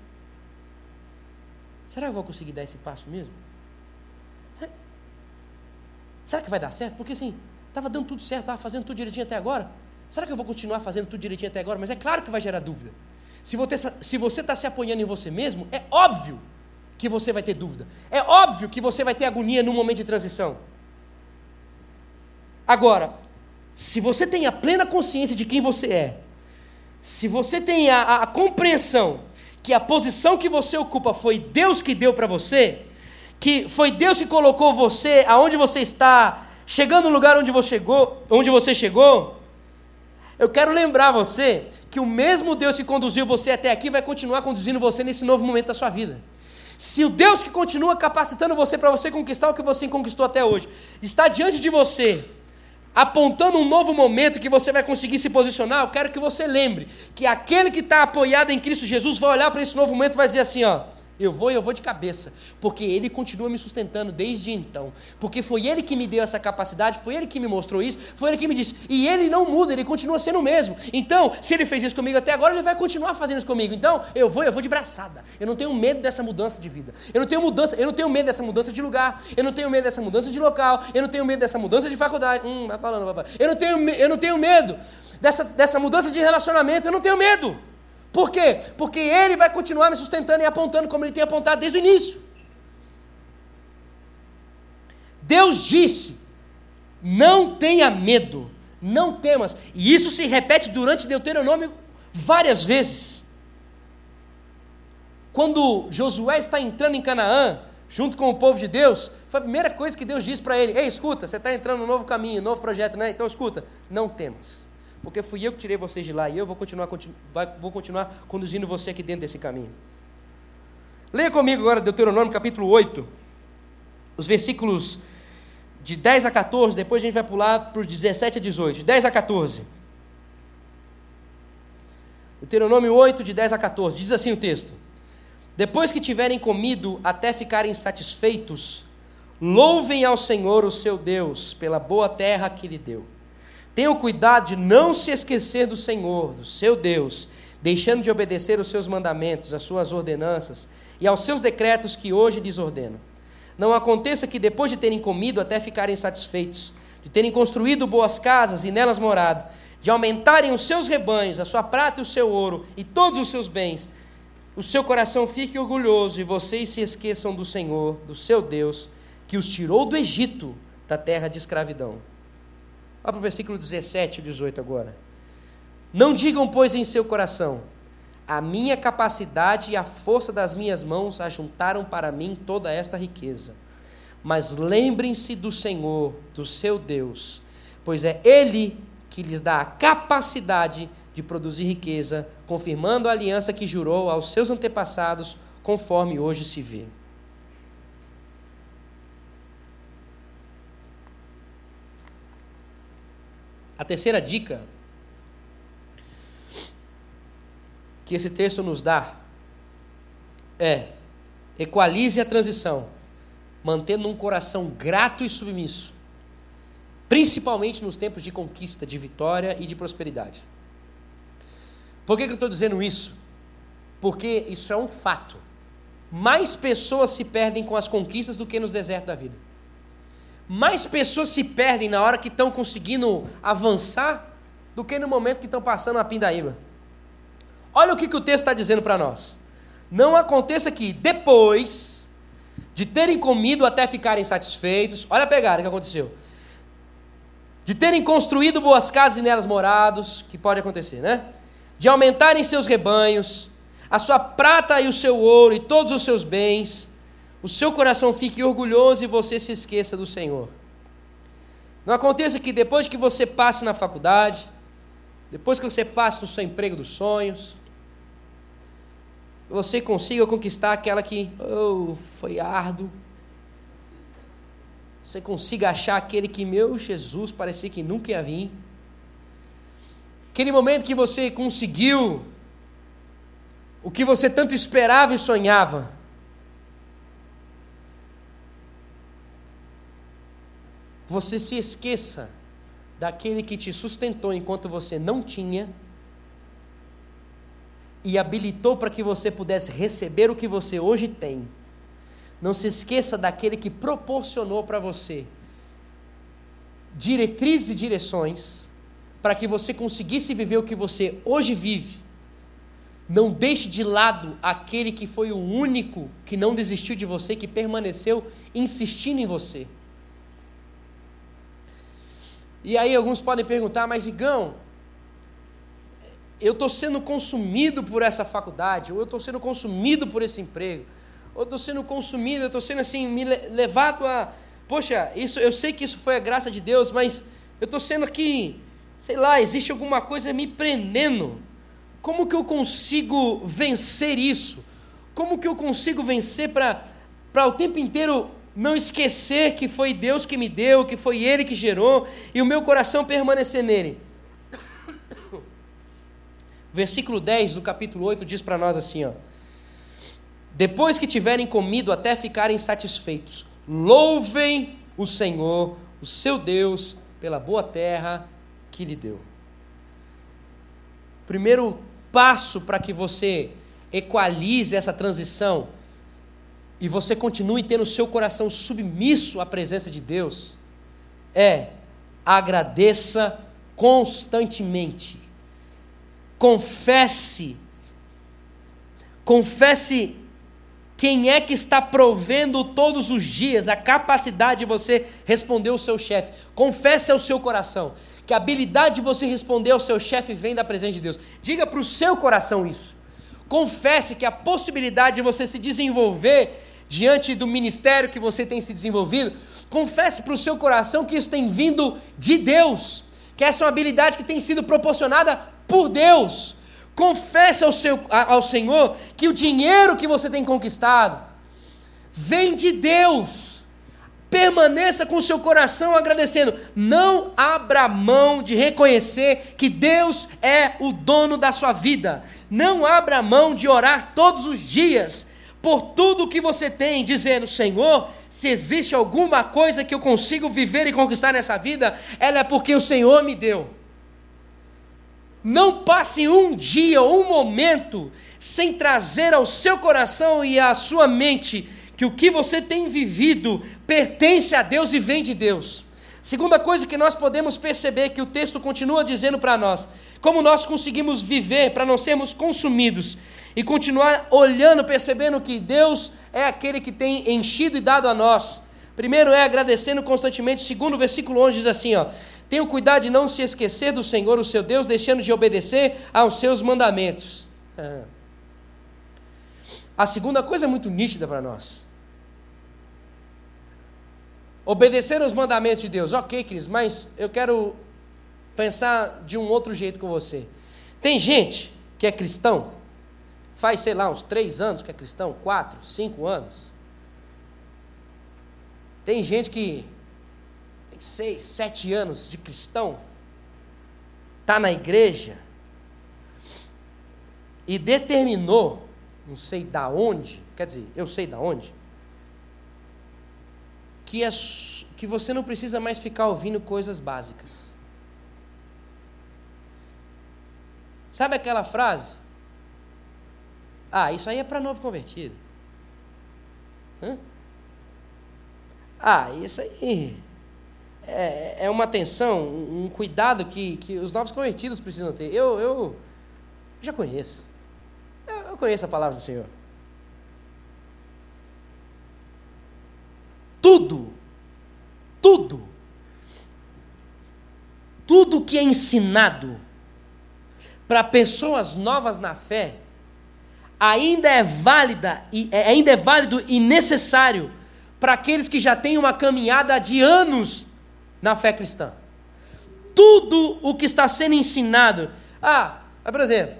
Será que eu vou conseguir dar esse passo mesmo? Será, que vai dar certo? Porque assim, estava dando tudo certo, estava fazendo tudo direitinho até agora. Será que eu vou continuar fazendo tudo direitinho até agora? Mas é claro que vai gerar dúvida. Se você está se apoiando em você mesmo, é óbvio que você vai ter dúvida. É óbvio que você vai ter agonia no momento de transição. Agora, se você tem a plena consciência de quem você é, se você tem a, a, a compreensão que a posição que você ocupa foi Deus que deu para você, que foi Deus que colocou você aonde você está, chegando no lugar onde você chegou, onde você chegou, eu quero lembrar você que o mesmo Deus que conduziu você até aqui vai continuar conduzindo você nesse novo momento da sua vida. Se o Deus que continua capacitando você para você conquistar o que você conquistou até hoje está diante de você, apontando um novo momento que você vai conseguir se posicionar, eu quero que você lembre que aquele que está apoiado em Cristo Jesus vai olhar para esse novo momento e vai dizer assim: ó, eu vou e eu vou de cabeça, porque Ele continua me sustentando desde então. Porque foi Ele que me deu essa capacidade, foi Ele que me mostrou isso, foi Ele que me disse. E Ele não muda, Ele continua sendo o mesmo. Então, se Ele fez isso comigo até agora, Ele vai continuar fazendo isso comigo. Então, eu vou, eu vou de braçada. Eu não tenho medo dessa mudança de vida. Eu não tenho mudança, eu não tenho medo dessa mudança de lugar. Eu não tenho medo dessa mudança de local. Eu não tenho medo dessa mudança de faculdade. Hum, vai falando, papai. Eu não tenho, eu não tenho medo dessa, dessa mudança de relacionamento. Eu não tenho medo. Por quê? Porque Ele vai continuar me sustentando e apontando como Ele tem apontado desde o início. Deus disse: não tenha medo, não temas. E isso se repete durante Deuteronômio várias vezes. Quando Josué está entrando em Canaã, junto com o povo de Deus, foi a primeira coisa que Deus disse para ele: Ei, escuta, você está entrando num novo caminho, um novo projeto, né? Então escuta, não temas porque fui eu que tirei vocês de lá e eu vou continuar, continu, vou continuar conduzindo você aqui dentro desse caminho. Leia comigo agora Deuteronômio capítulo 8, os versículos de 10 a 14, depois a gente vai pular para os 17 a 18, de 10 a 14. Deuteronômio 8, de 10 a 14, diz assim o texto: Depois que tiverem comido até ficarem satisfeitos, louvem ao Senhor o seu Deus pela boa terra que lhe deu. Tenham cuidado de não se esquecer do Senhor, do seu Deus, deixando de obedecer os seus mandamentos, as suas ordenanças e aos seus decretos que hoje lhes ordeno. Não aconteça que depois de terem comido até ficarem satisfeitos, de terem construído boas casas e nelas morado, de aumentarem os seus rebanhos, a sua prata e o seu ouro e todos os seus bens, o seu coração fique orgulhoso e vocês se esqueçam do Senhor, do seu Deus, que os tirou do Egito, da terra de escravidão. Olha para o versículo 17 e 18 agora. Não digam, pois, em seu coração: a minha capacidade e a força das minhas mãos ajuntaram para mim toda esta riqueza. Mas lembrem-se do Senhor, do seu Deus, pois é Ele que lhes dá a capacidade de produzir riqueza, confirmando a aliança que jurou aos seus antepassados, conforme hoje se vê. A terceira dica que esse texto nos dá é: equalize a transição, mantendo um coração grato e submisso, principalmente nos tempos de conquista, de vitória e de prosperidade. Por que, que eu estou dizendo isso? Porque isso é um fato. mais pessoas se perdem com as conquistas do que nos desertos da vida. Mais pessoas se perdem na hora que estão conseguindo avançar do que no momento que estão passando a pindaíba. Olha o que, que o texto está dizendo para nós. Não aconteça que depois de terem comido até ficarem satisfeitos, olha a pegada que aconteceu. De terem construído boas casas e nelas morados, que pode acontecer, né? De aumentarem seus rebanhos, a sua prata e o seu ouro e todos os seus bens, o seu coração fique orgulhoso e você se esqueça do Senhor. Não aconteça que depois que você passe na faculdade, depois que você passe no seu emprego dos sonhos, você consiga conquistar aquela que oh, foi árduo. Você consiga achar aquele que, meu Jesus, parecia que nunca ia vir. Aquele momento que você conseguiu o que você tanto esperava e sonhava. Você se esqueça daquele que te sustentou enquanto você não tinha e habilitou para que você pudesse receber o que você hoje tem. Não se esqueça daquele que proporcionou para você diretrizes e direções para que você conseguisse viver o que você hoje vive. Não deixe de lado aquele que foi o único que não desistiu de você, que permaneceu insistindo em você. E aí alguns podem perguntar, mas Igão, eu estou sendo consumido por essa faculdade, ou eu estou sendo consumido por esse emprego, ou estou sendo consumido, eu estou sendo assim, me levado a. Poxa, isso, eu sei que isso foi a graça de Deus, mas eu estou sendo aqui, sei lá, existe alguma coisa me prendendo. Como que eu consigo vencer isso? Como que eu consigo vencer para o tempo inteiro não esquecer que foi Deus que me deu, que foi Ele que gerou, e o meu coração permanecer nele? Versículo 10 do capítulo 8 diz para nós assim: ó, Depois que tiverem comido até ficarem satisfeitos, louvem o Senhor, o seu Deus, pela boa terra que lhe deu. Primeiro passo para que você equalize essa transição e você continue tendo o seu coração submisso à presença de Deus é agradeça constantemente confesse, confesse quem é que está provendo todos os dias a capacidade de você responder ao seu chefe. Confesse ao seu coração que a habilidade de você responder ao seu chefe vem da presença de Deus. Diga para o seu coração isso. Confesse que a possibilidade de você se desenvolver diante do ministério que você tem se desenvolvido, confesse para o seu coração que isso tem vindo de Deus, que essa é uma habilidade que tem sido proporcionada por Deus. Confesse ao, seu, ao Senhor que o dinheiro que você tem conquistado vem de Deus. Permaneça com o seu coração agradecendo. Não abra mão de reconhecer que Deus é o dono da sua vida. Não abra mão de orar todos os dias por tudo que você tem, dizendo: Senhor, se existe alguma coisa que eu consigo viver e conquistar nessa vida, ela é porque o Senhor me deu. Não passe um dia ou um momento sem trazer ao seu coração e à sua mente que o que você tem vivido pertence a Deus e vem de Deus. Segunda coisa que nós podemos perceber que o texto continua dizendo para nós, como nós conseguimos viver para não sermos consumidos e continuar olhando, percebendo que Deus é aquele que tem enchido e dado a nós. Primeiro é agradecendo constantemente. Segundo, o versículo 11 diz assim, ó: Tenham cuidado de não se esquecer do Senhor, o seu Deus, deixando de obedecer aos seus mandamentos. É. A segunda coisa é muito nítida para nós. Obedecer aos mandamentos de Deus. Ok, Cris, mas eu quero pensar de um outro jeito com você. Tem gente que é cristão, faz, sei lá, uns três anos que é cristão, quatro, cinco anos. Tem gente que tem seis, sete anos de cristão, está na igreja e determinou, não sei da onde, quer dizer, eu sei da onde, que, é, que você não precisa mais ficar ouvindo coisas básicas. Sabe aquela frase? Ah, isso aí é para novo convertido. Hã? Ah, isso aí é, é uma atenção, um cuidado que, que os novos convertidos precisam ter. Eu, eu já conheço. Eu, eu conheço a palavra do Senhor. Tudo, tudo, tudo que é ensinado para pessoas novas na fé ainda é válida e é, ainda é válido e necessário para aqueles que já têm uma caminhada de anos na fé cristã. Tudo o que está sendo ensinado. Ah, por exemplo,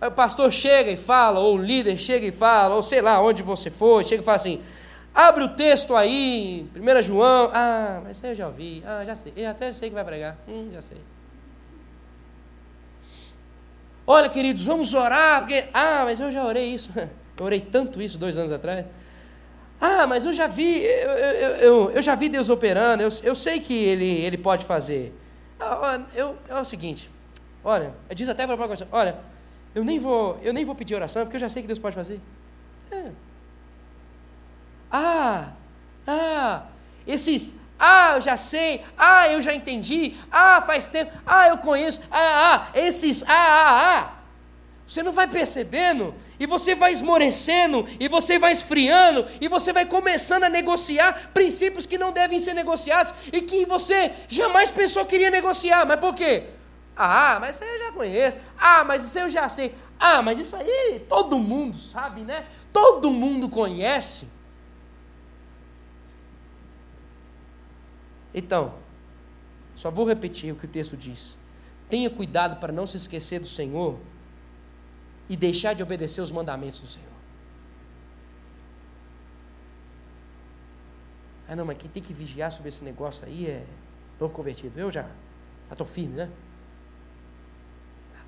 o pastor chega e fala, ou o líder chega e fala, ou sei lá onde você for, chega e fala assim: abre o texto aí, 1 João. Ah, mas eu já ouvi, ah, já sei, eu até sei que vai pregar, hum, já sei. Olha, queridos, vamos orar, porque, ah, mas eu já orei isso, eu orei tanto isso dois anos atrás. Ah, mas eu já vi, eu, eu, eu, eu já vi Deus operando, eu, eu sei que ele, ele pode fazer. Ah, eu, é o seguinte, olha, diz até para a própria olha, eu nem, vou, eu nem vou pedir oração, porque eu já sei que Deus pode fazer. É. Ah, ah, esses, ah, eu já sei, ah, eu já entendi, ah, faz tempo, ah, eu conheço, ah, ah, esses, ah, ah, ah. Você não vai percebendo, e você vai esmorecendo, e você vai esfriando, e você vai começando a negociar princípios que não devem ser negociados e que você jamais pensou que queria negociar. Mas por quê? Ah, mas isso aí eu já conheço. Ah, mas isso aí eu já sei. Ah, mas isso aí todo mundo sabe, né? Todo mundo conhece. Então, só vou repetir o que o texto diz. Tenha cuidado para não se esquecer do Senhor e deixar de obedecer os mandamentos do Senhor. Ah, não, mas quem tem que vigiar sobre esse negócio aí é novo convertido. Eu já estou firme, né?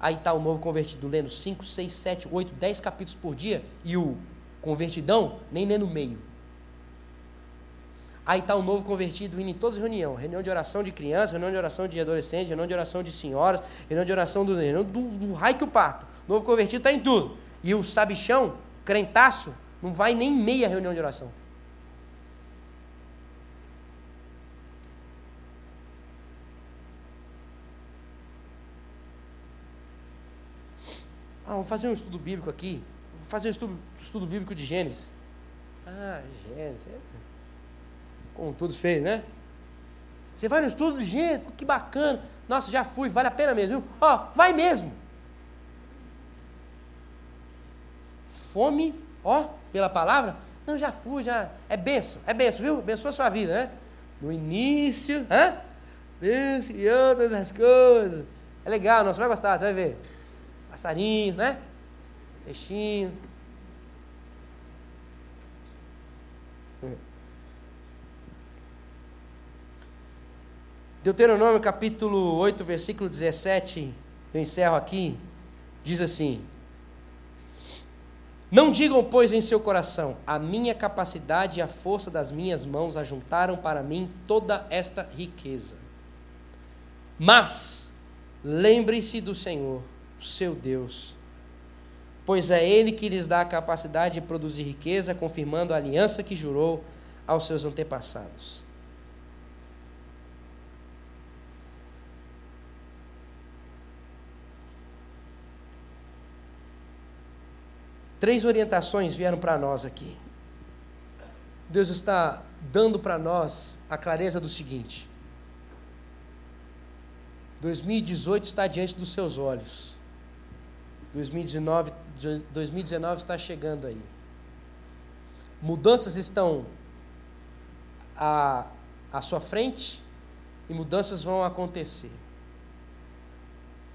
Aí está o novo convertido lendo 5, 6, 7, 8, 10 capítulos por dia e o convertidão nem lendo meio. Aí está o novo convertido indo em todas as reuniões: reunião de oração de crianças, reunião de oração de adolescentes, reunião de oração de senhoras, reunião de oração do, reunião do, do raio que o parto. Novo convertido está em tudo. E o sabichão, crentaço, não vai nem meia reunião de oração. Ah, vamos fazer um estudo bíblico aqui. Vou fazer um estudo, estudo bíblico de Gênesis. Ah, Gênesis. Como todos fez, né? Você vai no estudo Gênesis, que bacana. Nossa, já fui, vale a pena mesmo? Ó, vai mesmo. Fome, ó, pela palavra? Não, já fui, já. É benção, é benção, viu? Abençoa a sua vida, né? No início, hã? Benção e outras as coisas. É legal, não, você vai gostar, você vai ver. Passarinho, né? Peixinho. Deuteronômio capítulo 8, versículo 17, eu encerro aqui, diz assim: Não digam, pois, em seu coração, a minha capacidade e a força das minhas mãos ajuntaram para mim toda esta riqueza. Mas lembrem-se do Senhor, seu Deus, pois é Ele que lhes dá a capacidade de produzir riqueza, confirmando a aliança que jurou aos seus antepassados. Três orientações vieram para nós aqui. Deus está dando para nós a clareza do seguinte: 2018 está diante dos seus olhos. 2019, 2019 está chegando aí. Mudanças estão à, à sua frente e mudanças vão acontecer.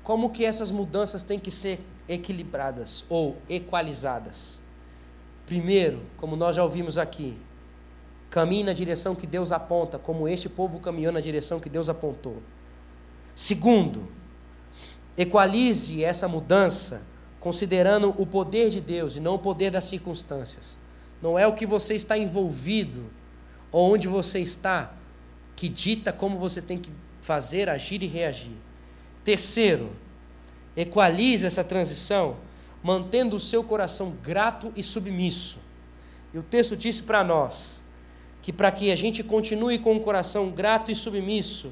Como que essas mudanças têm que ser equilibradas ou equalizadas? Primeiro, como nós já ouvimos aqui, caminhe na direção que Deus aponta, como este povo caminhou na direção que Deus apontou. Segundo, equalize essa mudança considerando o poder de Deus e não o poder das circunstâncias. Não é o que você está envolvido ou onde você está que dita como você tem que fazer, agir e reagir. Terceiro, equalize essa transição mantendo o seu coração grato e submisso, E o texto disse para nós que para que a gente continue com um coração grato e submisso,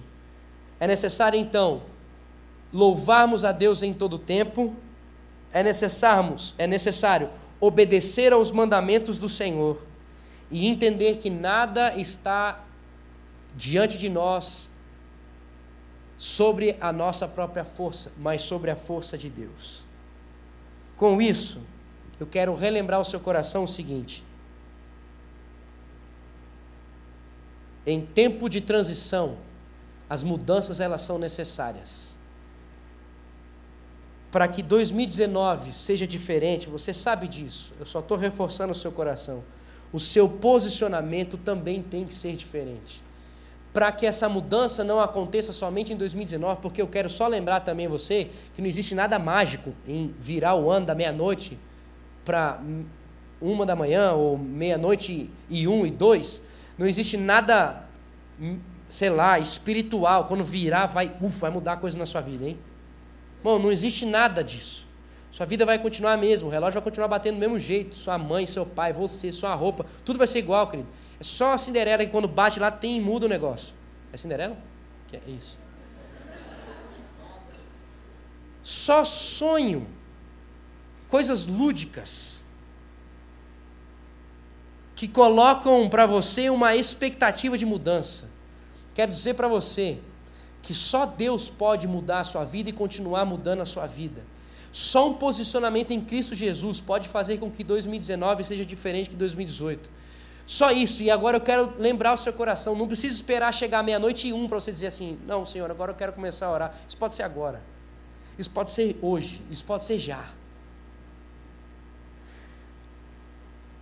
é necessário então louvarmos a Deus em todo tempo, é necessário, é necessário obedecer aos mandamentos do Senhor e entender que nada está diante de nós sobre a nossa própria força, mas sobre a força de Deus. Com isso, eu quero relembrar ao seu coração o seguinte: em tempo de transição, as mudanças elas são necessárias. Para que 2019 seja diferente, você sabe disso. Eu só estou reforçando o seu coração. O seu posicionamento também tem que ser diferente. Para que essa mudança não aconteça somente em 2019, porque eu quero só lembrar também você que não existe nada mágico em virar o ano da meia-noite para uma da manhã, ou meia-noite e um e dois. Não existe nada, sei lá, espiritual. Quando virar, vai, uf, vai mudar a coisa na sua vida, hein? Bom, não existe nada disso. Sua vida vai continuar a mesma, o relógio vai continuar batendo do mesmo jeito. Sua mãe, seu pai, você, sua roupa, tudo vai ser igual, querido. É só a Cinderela que quando bate lá tem e muda o negócio. É Cinderela? Que é isso. Só sonho, coisas lúdicas que colocam para você uma expectativa de mudança. Quero dizer para você que só Deus pode mudar a sua vida e continuar mudando a sua vida. Só um posicionamento em Cristo Jesus pode fazer com que 2019 seja diferente que 2018. Só isso. E agora eu quero lembrar o seu coração. Não precisa esperar chegar meia-noite e um para você dizer assim: Não, Senhor, agora eu quero começar a orar. Isso pode ser agora. Isso pode ser hoje. Isso pode ser já.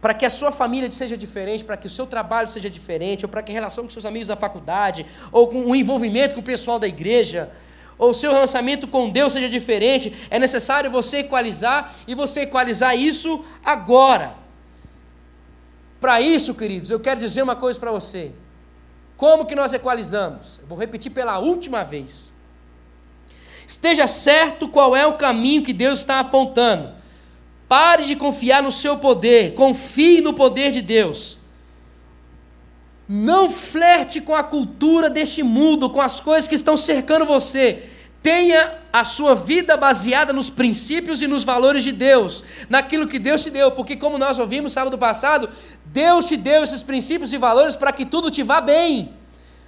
para que a sua família seja diferente, para que o seu trabalho seja diferente, ou para que a relação com seus amigos da faculdade, ou com o envolvimento com o pessoal da igreja, ou o seu relacionamento com Deus seja diferente, é necessário você equalizar e você equalizar isso agora. Para isso, queridos, eu quero dizer uma coisa para você. Como que nós equalizamos? Eu vou repetir pela última vez. Esteja certo qual é o caminho que Deus está apontando. Pare de confiar no seu poder, confie no poder de Deus. Não flerte com a cultura deste mundo, com as coisas que estão cercando você. Tenha a sua vida baseada nos princípios e nos valores de Deus, naquilo que Deus te deu, porque, como nós ouvimos sábado passado, Deus te deu esses princípios e valores para que tudo te vá bem.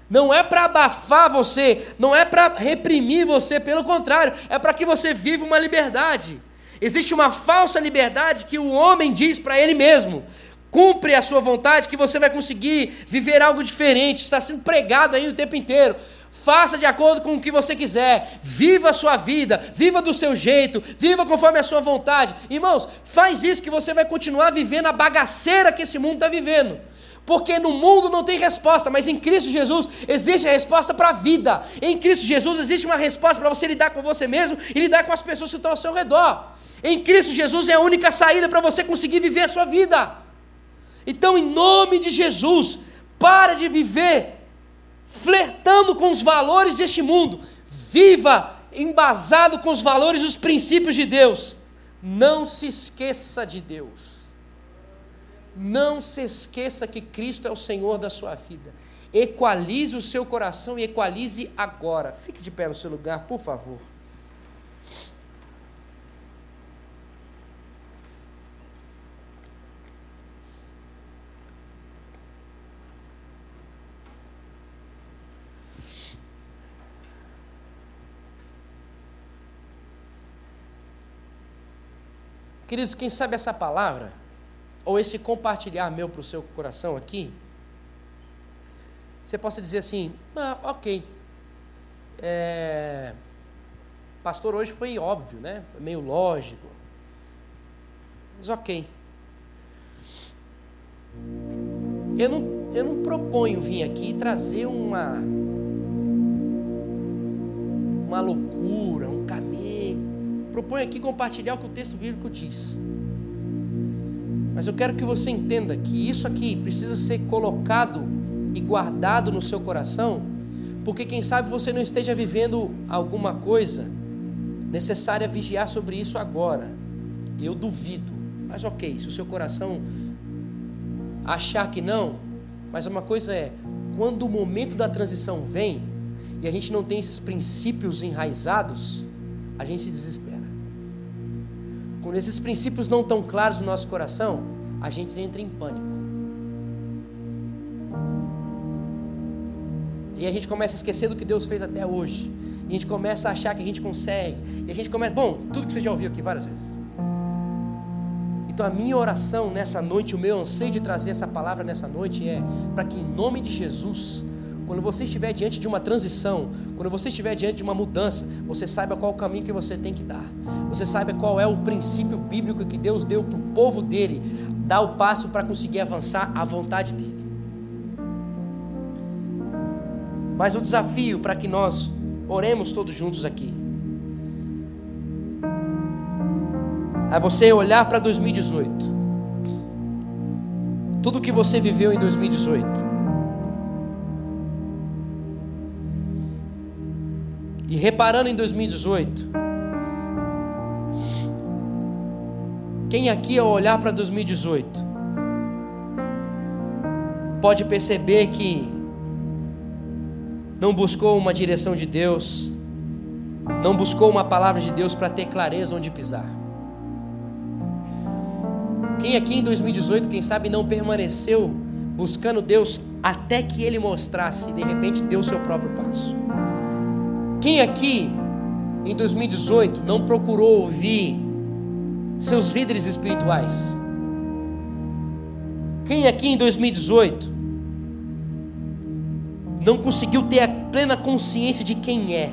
Não é para abafar você, não é para reprimir você, pelo contrário, é para que você viva uma liberdade. Existe uma falsa liberdade que o homem diz para ele mesmo. Cumpre a sua vontade que você vai conseguir viver algo diferente. Está sendo pregado aí o tempo inteiro. Faça de acordo com o que você quiser. Viva a sua vida. Viva do seu jeito. Viva conforme a sua vontade. Irmãos, faz isso que você vai continuar vivendo a bagaceira que esse mundo está vivendo. Porque no mundo não tem resposta, mas em Cristo Jesus existe a resposta para a vida. Em Cristo Jesus existe uma resposta para você lidar com você mesmo e lidar com as pessoas que estão ao seu redor. Em Cristo Jesus é a única saída para você conseguir viver a sua vida. Então, em nome de Jesus, para de viver flertando com os valores deste mundo. Viva embasado com os valores e os princípios de Deus. Não se esqueça de Deus. Não se esqueça que Cristo é o Senhor da sua vida. Equalize o seu coração e equalize agora. Fique de pé no seu lugar, por favor. Queridos, quem sabe essa palavra, ou esse compartilhar meu para o seu coração aqui, você possa dizer assim: ah, ok, é, pastor hoje foi óbvio, né? Foi meio lógico. Mas ok. Eu não, eu não proponho vir aqui trazer uma uma loucura, um caminho proponho aqui compartilhar o que o texto bíblico diz. Mas eu quero que você entenda que isso aqui precisa ser colocado e guardado no seu coração, porque quem sabe você não esteja vivendo alguma coisa necessária vigiar sobre isso agora. Eu duvido. Mas ok, se o seu coração achar que não, mas uma coisa é, quando o momento da transição vem e a gente não tem esses princípios enraizados, a gente se. Quando esses princípios não estão claros no nosso coração, a gente entra em pânico. E a gente começa a esquecer do que Deus fez até hoje. E a gente começa a achar que a gente consegue. E a gente começa. Bom, tudo que você já ouviu aqui várias vezes. Então a minha oração nessa noite, o meu anseio de trazer essa palavra nessa noite é para que em nome de Jesus, quando você estiver diante de uma transição, quando você estiver diante de uma mudança, você saiba qual o caminho que você tem que dar. Você saiba qual é o princípio bíblico que Deus deu para o povo dele, dar o passo para conseguir avançar à vontade dele. Mas o desafio para que nós oremos todos juntos aqui é você olhar para 2018. Tudo que você viveu em 2018. E reparando em 2018, quem aqui ao olhar para 2018 pode perceber que não buscou uma direção de Deus, não buscou uma palavra de Deus para ter clareza onde pisar. Quem aqui em 2018, quem sabe, não permaneceu buscando Deus até que Ele mostrasse, de repente deu o seu próprio passo? Quem aqui em 2018 não procurou ouvir seus líderes espirituais? Quem aqui em 2018 não conseguiu ter a plena consciência de quem é?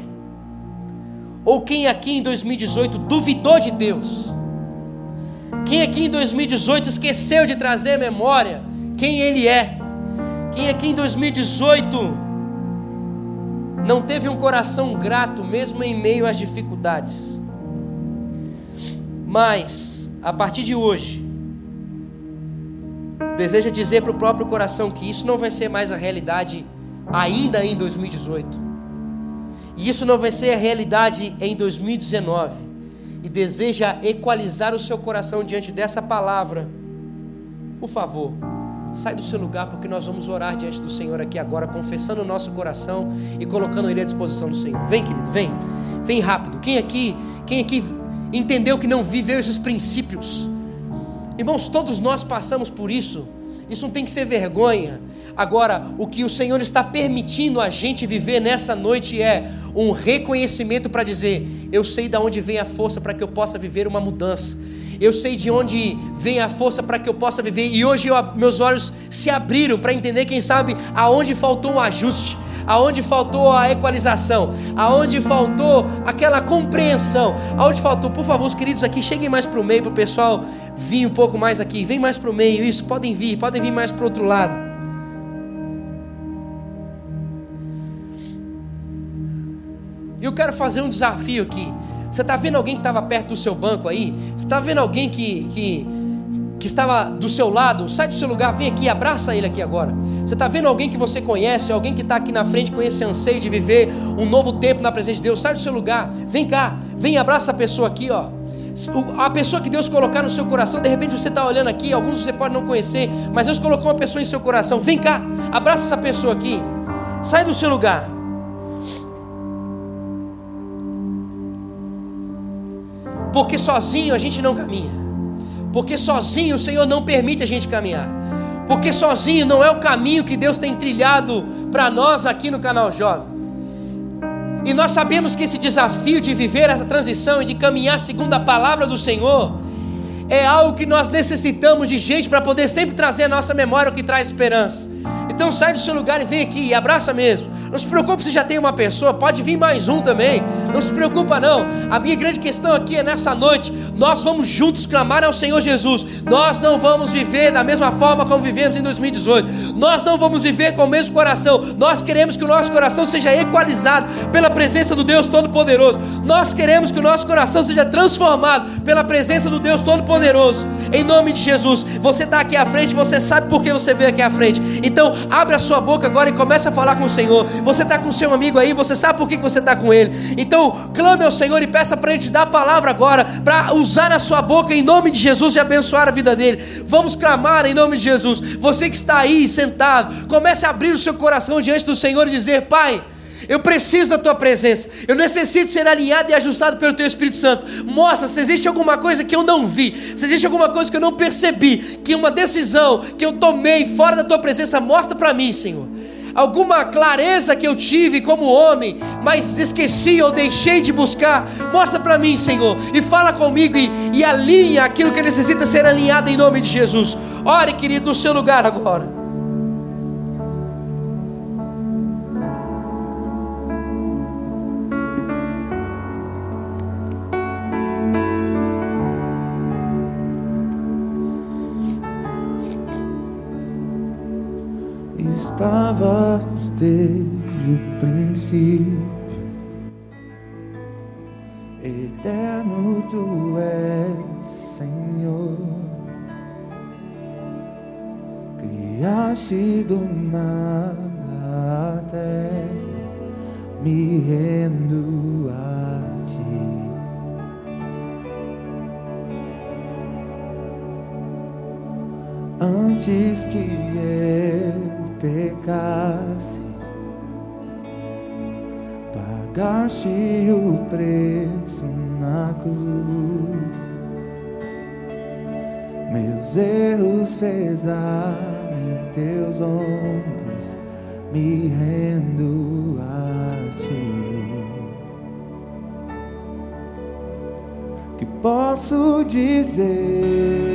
Ou quem aqui em 2018 duvidou de Deus? Quem aqui em 2018 esqueceu de trazer memória quem Ele é? Quem aqui em 2018 não teve um coração grato, mesmo em meio às dificuldades? Mas, a partir de hoje, deseja dizer para o próprio coração que isso não vai ser mais a realidade ainda em 2018. E isso não vai ser a realidade em 2019. E deseja equalizar o seu coração diante dessa palavra. Por favor, sai do seu lugar porque nós vamos orar diante do Senhor aqui agora, confessando o nosso coração e colocando ele à disposição do Senhor. Vem, querido, vem. Vem rápido. Quem aqui, quem aqui entendeu que não viveu esses princípios? Irmãos, todos nós passamos por isso. Isso não tem que ser vergonha. Agora, o que o Senhor está permitindo a gente viver nessa noite é um reconhecimento para dizer: eu sei de onde vem a força para que eu possa viver uma mudança. Eu sei de onde vem a força para que eu possa viver. E hoje eu, meus olhos se abriram para entender, quem sabe, aonde faltou um ajuste aonde faltou a equalização, aonde faltou aquela compreensão, aonde faltou, por favor, os queridos aqui, cheguem mais para o meio, para o pessoal vir um pouco mais aqui, vem mais para o meio, isso, podem vir, podem vir mais para o outro lado. Eu quero fazer um desafio aqui. Você está vendo alguém que estava perto do seu banco aí? Você está vendo alguém que, que que estava do seu lado, sai do seu lugar, vem aqui, abraça ele aqui agora. Você está vendo alguém que você conhece, alguém que está aqui na frente com esse anseio de viver um novo tempo na presença de Deus, sai do seu lugar, vem cá, vem abraça a pessoa aqui, ó. A pessoa que Deus colocar no seu coração, de repente você está olhando aqui, alguns você pode não conhecer, mas Deus colocou uma pessoa em seu coração. Vem cá, abraça essa pessoa aqui, sai do seu lugar. Porque sozinho a gente não caminha. Porque sozinho o Senhor não permite a gente caminhar. Porque sozinho não é o caminho que Deus tem trilhado para nós aqui no canal Jovem. E nós sabemos que esse desafio de viver essa transição e de caminhar segundo a palavra do Senhor é algo que nós necessitamos de gente para poder sempre trazer a nossa memória o que traz esperança. Então sai do seu lugar e vem aqui e abraça mesmo. Não se preocupe se já tem uma pessoa, pode vir mais um também. Não se preocupa não. A minha grande questão aqui é nessa noite, nós vamos juntos clamar ao Senhor Jesus. Nós não vamos viver da mesma forma como vivemos em 2018. Nós não vamos viver com o mesmo coração. Nós queremos que o nosso coração seja equalizado pela presença do Deus Todo-Poderoso. Nós queremos que o nosso coração seja transformado pela presença do Deus Todo-Poderoso. Em nome de Jesus. Você está aqui à frente, você sabe por que você veio aqui à frente. Então, abre a sua boca agora e comece a falar com o Senhor. Você está com seu amigo aí, você sabe por que você está com ele. Então, clame ao Senhor e peça para Ele te dar a palavra agora, para usar a sua boca em nome de Jesus e abençoar a vida dele. Vamos clamar em nome de Jesus. Você que está aí sentado, comece a abrir o seu coração diante do Senhor e dizer: Pai. Eu preciso da tua presença. Eu necessito ser alinhado e ajustado pelo teu Espírito Santo. Mostra se existe alguma coisa que eu não vi, se existe alguma coisa que eu não percebi, que uma decisão que eu tomei fora da tua presença, mostra para mim, Senhor. Alguma clareza que eu tive como homem, mas esqueci ou deixei de buscar, mostra para mim, Senhor, e fala comigo e, e alinha aquilo que necessita ser alinhado em nome de Jesus. Ore, querido, no seu lugar agora. Estavas desde o princípio, eterno tu és, Senhor. Criaste do nada até me rendo a ti. Antes que eu pecasse, pagaste o preço na cruz. Meus erros pesaram em teus ombros, me rendo a ti. Que posso dizer?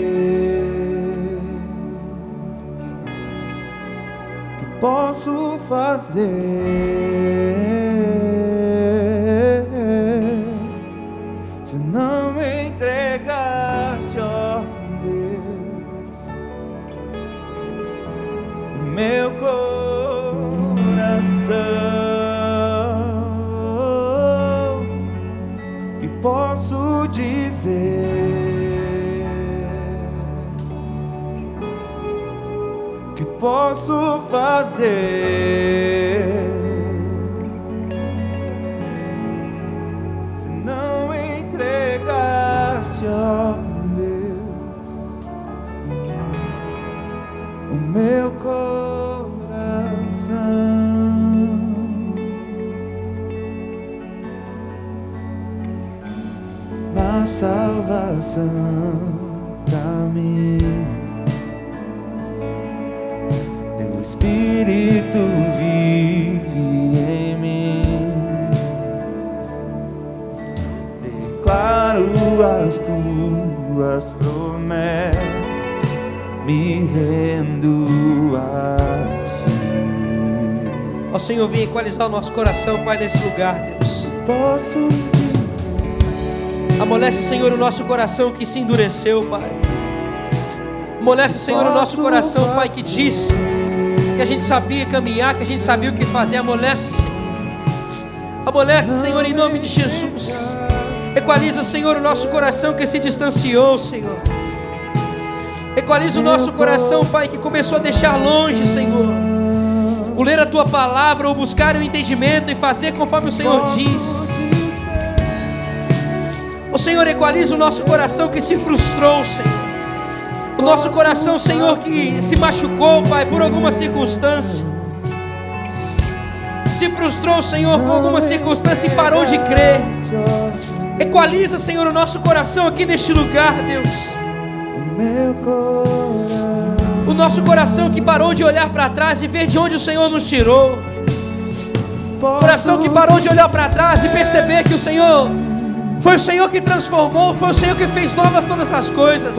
Posso fazer se não me entregaste, ó Deus, meu coração? Que posso dizer? posso fazer. Se não entregaste, ó Deus, o meu coração na salvação Senhor, vem equalizar o nosso coração, Pai, nesse lugar, Deus. Posso Amolece, Senhor, o nosso coração que se endureceu, Pai. Amolece, Senhor, o nosso coração, Pai, que disse que a gente sabia caminhar, que a gente sabia o que fazer. Amolece, Senhor. Amolece, Senhor, em nome de Jesus. Equaliza, Senhor, o nosso coração que se distanciou, Senhor. Equaliza o nosso coração, Pai, que começou a deixar longe, Senhor. O ler a tua palavra, ou buscar o entendimento e fazer conforme o Senhor diz. O Senhor equaliza o nosso coração que se frustrou, Senhor. O nosso coração, Senhor, que se machucou, Pai, por alguma circunstância. Se frustrou, Senhor, com alguma circunstância e parou de crer. Equaliza, Senhor, o nosso coração aqui neste lugar, Deus. O nosso coração que parou de olhar para trás e ver de onde o Senhor nos tirou. Coração que parou de olhar para trás e perceber que o Senhor foi o Senhor que transformou, foi o Senhor que fez novas todas as coisas.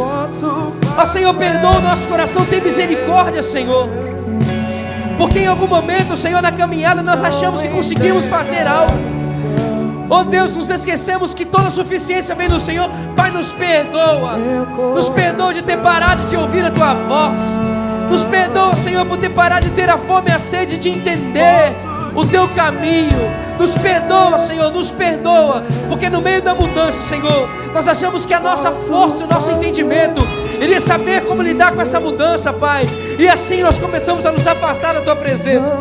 Ó Senhor, perdoa o nosso coração, tem misericórdia, Senhor. Porque em algum momento, Senhor, na caminhada nós achamos que conseguimos fazer algo. Oh Deus, nos esquecemos que toda suficiência vem do Senhor. Pai, nos perdoa. Nos perdoa de ter parado de ouvir a tua voz. Nos perdoa, Senhor, por ter parado de ter a fome e a sede de entender o teu caminho. Nos perdoa, Senhor, nos perdoa, porque no meio da mudança, Senhor, nós achamos que a nossa força, o nosso entendimento, iria saber como lidar com essa mudança, Pai. E assim nós começamos a nos afastar da tua presença.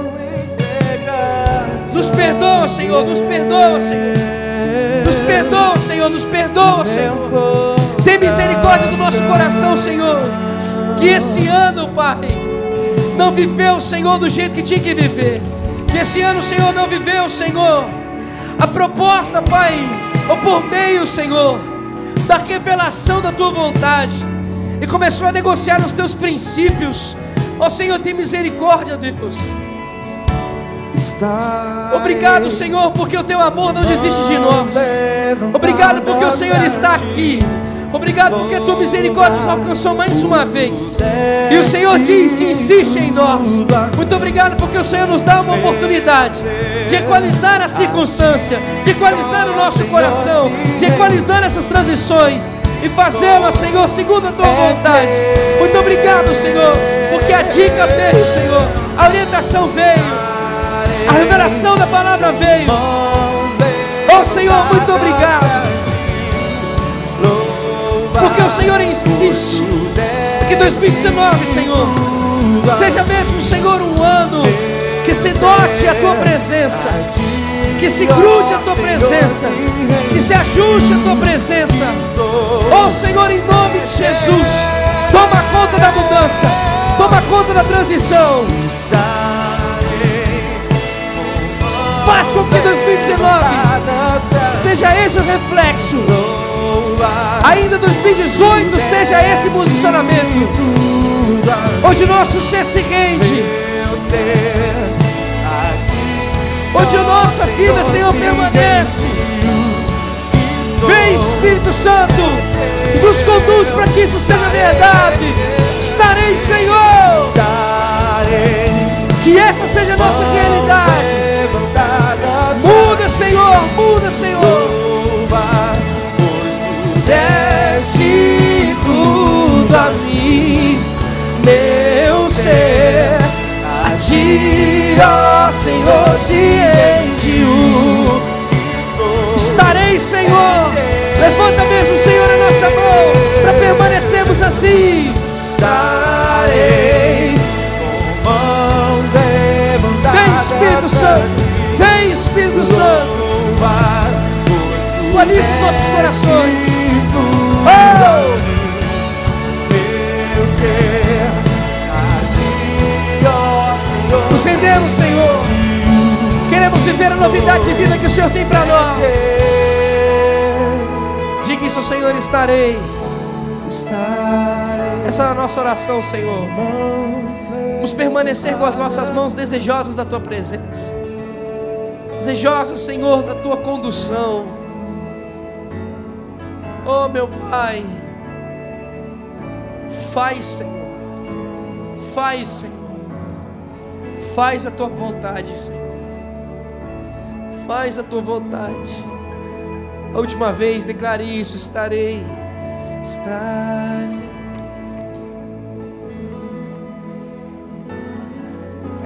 Nos perdoa, Senhor, nos perdoa, Senhor. Perdoa, Senhor, nos perdoa, Senhor. Tem misericórdia do nosso coração, Senhor. Que esse ano, Pai, não viveu, Senhor, do jeito que tinha que viver. Que esse ano, Senhor, não viveu, Senhor, a proposta, Pai, ou por meio, Senhor, da revelação da tua vontade. E começou a negociar os teus princípios. Ó oh, Senhor, tem misericórdia, Deus. Obrigado, Senhor, porque o teu amor não desiste de nós. Obrigado porque o Senhor está aqui. Obrigado porque a tua misericórdia nos alcançou mais uma vez. E o Senhor diz que insiste em nós. Muito obrigado porque o Senhor nos dá uma oportunidade de equalizar a circunstância, de equalizar o nosso coração, de equalizar essas transições e fazê-la, Senhor, segundo a tua vontade. Muito obrigado, Senhor, porque a dica veio, Senhor, a orientação veio. A revelação da palavra veio. Oh Senhor, muito obrigado. Porque o Senhor insiste que 2019, Senhor, seja mesmo, Senhor, um ano que se note a tua presença, que se grude a tua presença, que se ajuste a tua presença. Oh Senhor, em nome de Jesus, toma conta da mudança, toma conta da transição. Faz com que 2019 seja esse o reflexo. Ainda 2018 seja esse posicionamento. Onde nosso ser se rende. Onde nossa vida, Senhor, permanece. Vem, Espírito Santo, nos conduz para que isso seja verdade. Estarei, Senhor. Que essa seja a nossa realidade. Muda, Senhor, muda, Senhor. Desce tudo a mim, meu ser. A ti, ó Senhor, se enviou. Estarei, Senhor. Levanta mesmo, Senhor, a nossa mão para permanecermos assim. Estarei Vem, Espírito Santo. Vem, Espírito Santo. Equaliza os nossos corações. Oh! Nos rendemos, Senhor. Queremos viver a novidade de vida que o Senhor tem para nós. Diga isso, Senhor, estarei. Essa é a nossa oração, Senhor. Vamos permanecer com as nossas mãos desejosas da tua presença desejosa, Senhor, da tua condução. Oh, meu Pai, faz, Senhor, faz, Senhor, faz a tua vontade, Senhor, faz a tua vontade. A última vez declare isso: estarei, estarei.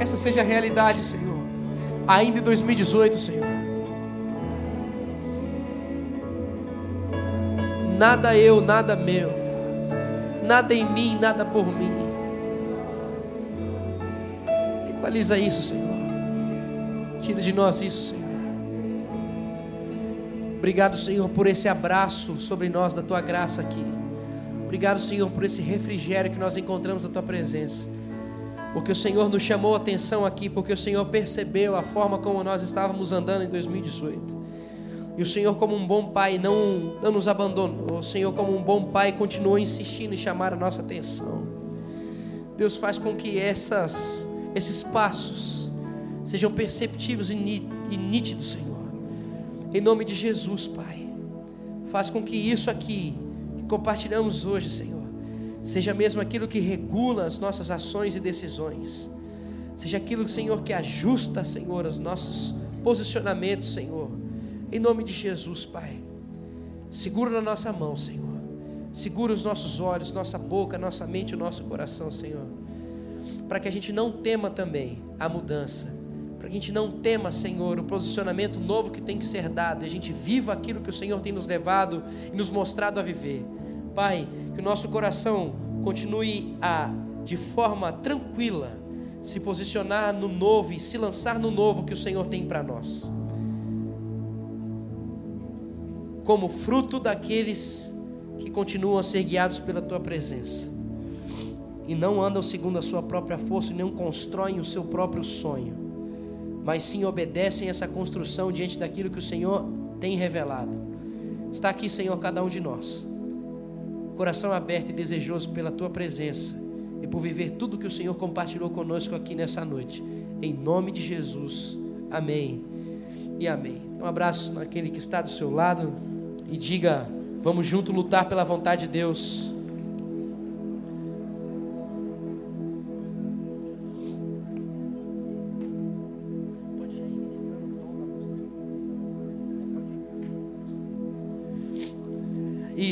Essa seja realidade, Senhor ainda em 2018, Senhor. Nada eu, nada meu, nada em mim, nada por mim. Equaliza isso, Senhor. Tira de nós isso, Senhor. Obrigado, Senhor, por esse abraço sobre nós da tua graça aqui. Obrigado, Senhor, por esse refrigério que nós encontramos na tua presença porque o Senhor nos chamou a atenção aqui, porque o Senhor percebeu a forma como nós estávamos andando em 2018. E o Senhor, como um bom pai, não, não nos abandonou. O Senhor, como um bom pai, continuou insistindo em chamar a nossa atenção. Deus faz com que essas, esses passos sejam perceptíveis e nítidos, Senhor. Em nome de Jesus, Pai. Faz com que isso aqui, que compartilhamos hoje, Senhor, seja mesmo aquilo que regula as nossas ações e decisões, seja aquilo, Senhor, que ajusta, Senhor, os nossos posicionamentos, Senhor, em nome de Jesus, Pai. Segura na nossa mão, Senhor. Segura os nossos olhos, nossa boca, nossa mente, o nosso coração, Senhor. Para que a gente não tema também a mudança. Para que a gente não tema, Senhor, o posicionamento novo que tem que ser dado. E a gente viva aquilo que o Senhor tem nos levado e nos mostrado a viver. Pai, que o nosso coração continue a, de forma tranquila, se posicionar no novo e se lançar no novo que o Senhor tem para nós. Como fruto daqueles que continuam a ser guiados pela tua presença e não andam segundo a sua própria força e não constroem o seu próprio sonho, mas sim obedecem essa construção diante daquilo que o Senhor tem revelado. Está aqui, Senhor, cada um de nós, coração aberto e desejoso pela tua presença e por viver tudo que o Senhor compartilhou conosco aqui nessa noite. Em nome de Jesus. Amém. E amém. Um abraço naquele que está do seu lado e diga: vamos junto lutar pela vontade de Deus.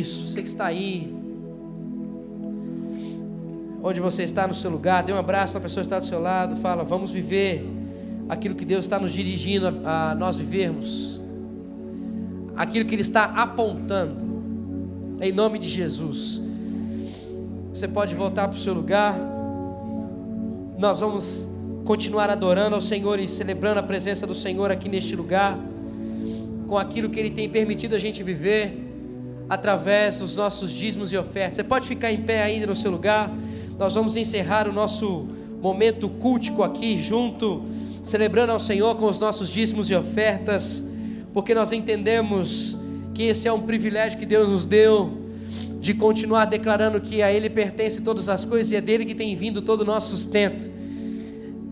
Isso, você que está aí, onde você está no seu lugar, dê um abraço na pessoa que está do seu lado, fala: vamos viver aquilo que Deus está nos dirigindo a, a nós vivermos, aquilo que Ele está apontando, em nome de Jesus. Você pode voltar para o seu lugar, nós vamos continuar adorando ao Senhor e celebrando a presença do Senhor aqui neste lugar, com aquilo que Ele tem permitido a gente viver através dos nossos dízimos e ofertas. Você pode ficar em pé ainda no seu lugar. Nós vamos encerrar o nosso momento cultico aqui junto, celebrando ao Senhor com os nossos dízimos e ofertas, porque nós entendemos que esse é um privilégio que Deus nos deu de continuar declarando que a Ele pertence todas as coisas e é dele que tem vindo todo o nosso sustento.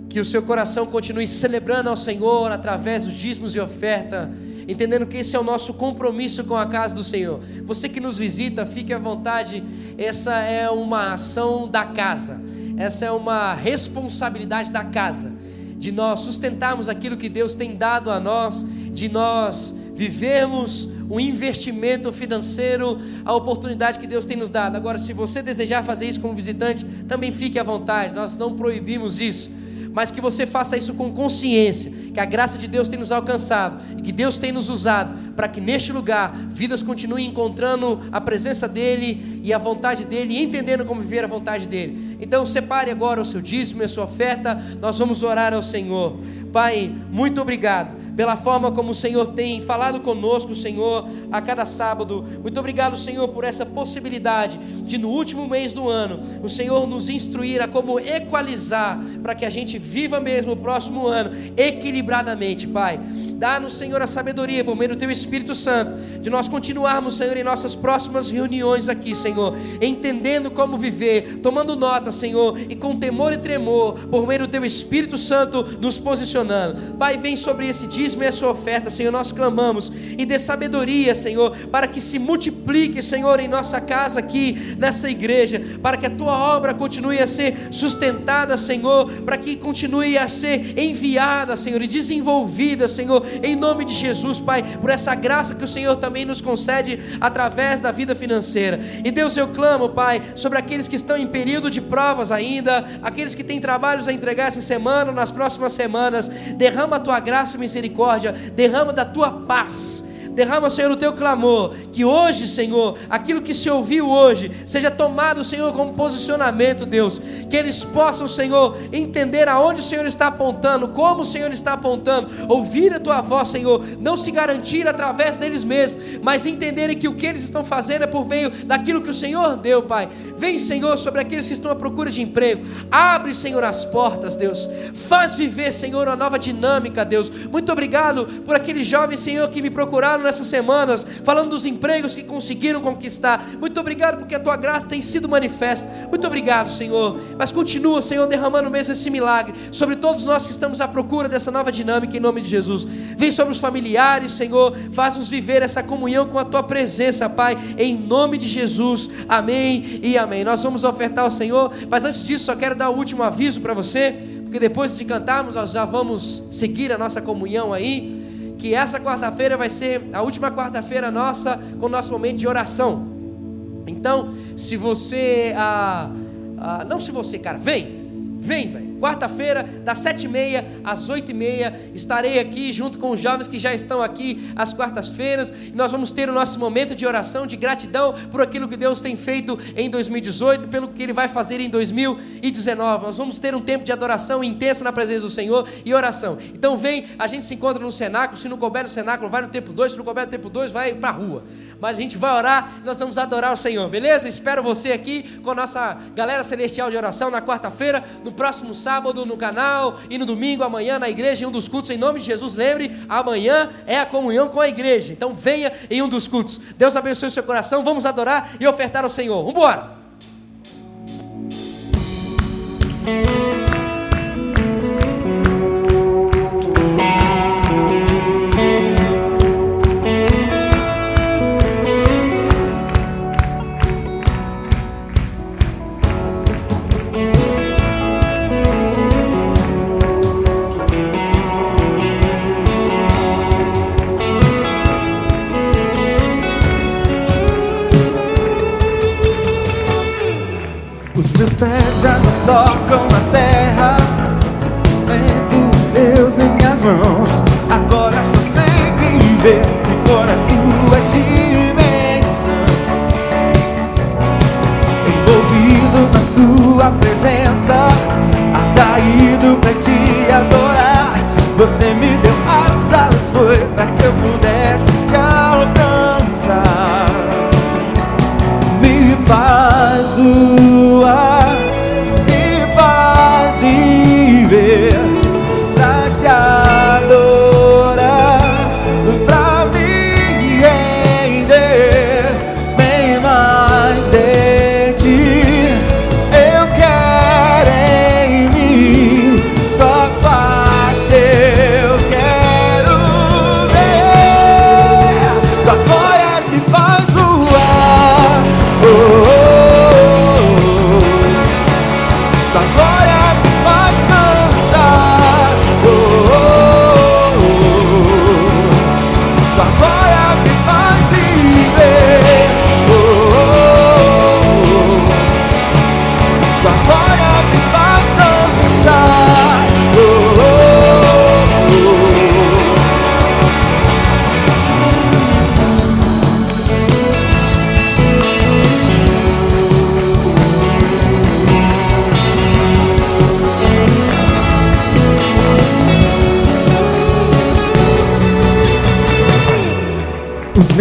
Que o seu coração continue celebrando ao Senhor através dos dízimos e oferta entendendo que esse é o nosso compromisso com a casa do Senhor. Você que nos visita, fique à vontade, essa é uma ação da casa, essa é uma responsabilidade da casa, de nós sustentarmos aquilo que Deus tem dado a nós, de nós vivermos o investimento financeiro, a oportunidade que Deus tem nos dado. Agora, se você desejar fazer isso como visitante, também fique à vontade, nós não proibimos isso mas que você faça isso com consciência, que a graça de Deus tem nos alcançado e que Deus tem nos usado para que neste lugar vidas continuem encontrando a presença dEle e a vontade dEle e entendendo como viver a vontade dEle. Então separe agora o seu dízimo e a sua oferta, nós vamos orar ao Senhor. Pai, muito obrigado pela forma como o Senhor tem falado conosco, Senhor, a cada sábado. Muito obrigado, Senhor, por essa possibilidade de no último mês do ano, o Senhor nos instruir a como equalizar para que a gente viva mesmo o próximo ano equilibradamente, Pai. Dá-nos, Senhor, a sabedoria por meio do Teu Espírito Santo, de nós continuarmos, Senhor, em nossas próximas reuniões aqui, Senhor, entendendo como viver, tomando nota, Senhor, e com temor e tremor, por meio do Teu Espírito Santo, nos posicionando. Pai, vem sobre esse dízimo e a sua oferta, Senhor, nós clamamos, e dê sabedoria, Senhor, para que se multiplique, Senhor, em nossa casa aqui, nessa igreja, para que a Tua obra continue a ser sustentada, Senhor, para que continue a ser enviada, Senhor, e desenvolvida, Senhor, em nome de Jesus, Pai, por essa graça que o Senhor também nos concede através da vida financeira. E Deus, eu clamo, Pai, sobre aqueles que estão em período de provas ainda, aqueles que têm trabalhos a entregar essa semana, nas próximas semanas, derrama a tua graça e misericórdia, derrama da tua paz Derrama, Senhor, o teu clamor. Que hoje, Senhor, aquilo que se ouviu hoje, seja tomado, Senhor, como posicionamento, Deus. Que eles possam, Senhor, entender aonde o Senhor está apontando, como o Senhor está apontando, ouvir a tua voz, Senhor. Não se garantir através deles mesmos, mas entenderem que o que eles estão fazendo é por meio daquilo que o Senhor deu, Pai. Vem, Senhor, sobre aqueles que estão à procura de emprego. Abre, Senhor, as portas, Deus. Faz viver, Senhor, uma nova dinâmica, Deus. Muito obrigado por aqueles jovens, Senhor, que me procuraram nessas semanas, falando dos empregos que conseguiram conquistar. Muito obrigado porque a tua graça tem sido manifesta. Muito obrigado, Senhor. Mas continua, Senhor, derramando mesmo esse milagre sobre todos nós que estamos à procura dessa nova dinâmica em nome de Jesus. Vem sobre os familiares, Senhor, faz-nos viver essa comunhão com a tua presença, Pai, em nome de Jesus. Amém e amém. Nós vamos ofertar ao Senhor, mas antes disso, só quero dar o último aviso para você, porque depois de cantarmos, nós já vamos seguir a nossa comunhão aí que essa quarta-feira vai ser a última quarta-feira nossa com o nosso momento de oração. Então, se você, ah, ah, não se você, cara, vem, vem, velho. Quarta-feira, das sete e meia às oito e meia, estarei aqui junto com os jovens que já estão aqui às quartas-feiras. Nós vamos ter o nosso momento de oração, de gratidão por aquilo que Deus tem feito em 2018, pelo que Ele vai fazer em 2019. Nós vamos ter um tempo de adoração intensa na presença do Senhor e oração. Então vem, a gente se encontra no cenáculo. Se não couber no cenáculo, vai no tempo 2. Se não couber no tempo 2, vai para rua. Mas a gente vai orar e nós vamos adorar o Senhor, beleza? Espero você aqui com a nossa galera celestial de oração na quarta-feira, no próximo sábado no canal e no domingo amanhã na igreja em um dos cultos. Em nome de Jesus, lembre, amanhã é a comunhão com a igreja. Então venha em um dos cultos. Deus abençoe o seu coração. Vamos adorar e ofertar ao Senhor. Vamos embora. Se for a tua dimensão. Envolvido na tua presença Atraído pra te adorar. Você me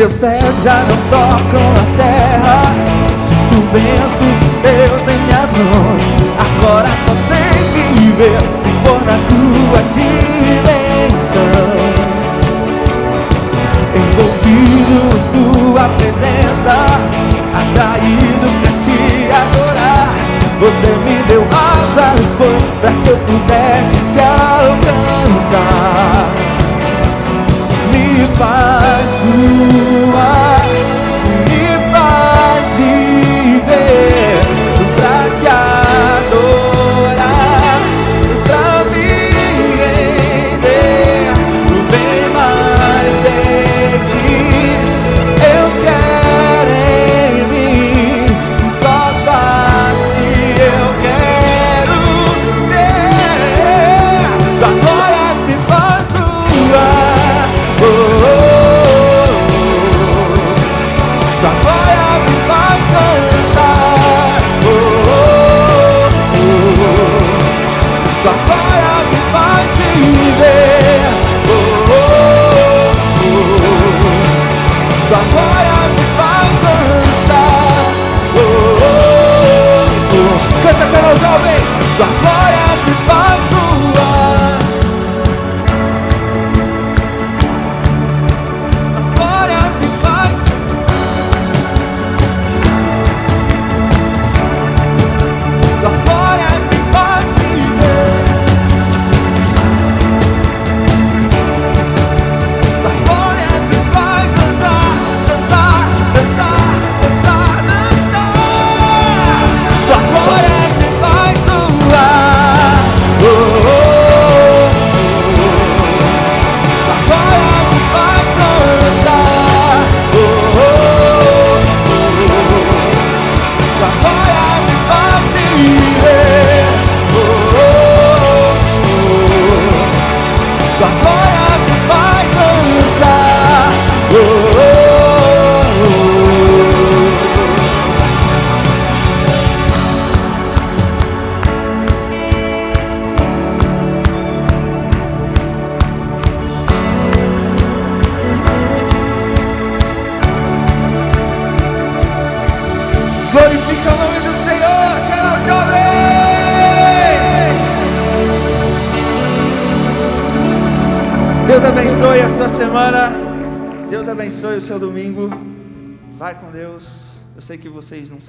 Os meus pés já não tocam a terra. Sinto o vento de Deus em minhas mãos. Agora só sei viver Se for na tua dimensão. Envolvido em tua presença Atraído pra te adorar. Você me deu asas Foi pra que eu pudesse te alcançar. Me faz voar,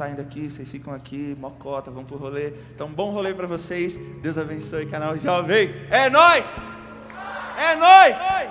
saem daqui, vocês ficam aqui, mocota, vão pro rolê. Então, bom rolê para vocês. Deus abençoe, canal Jovem. É nós. É nós.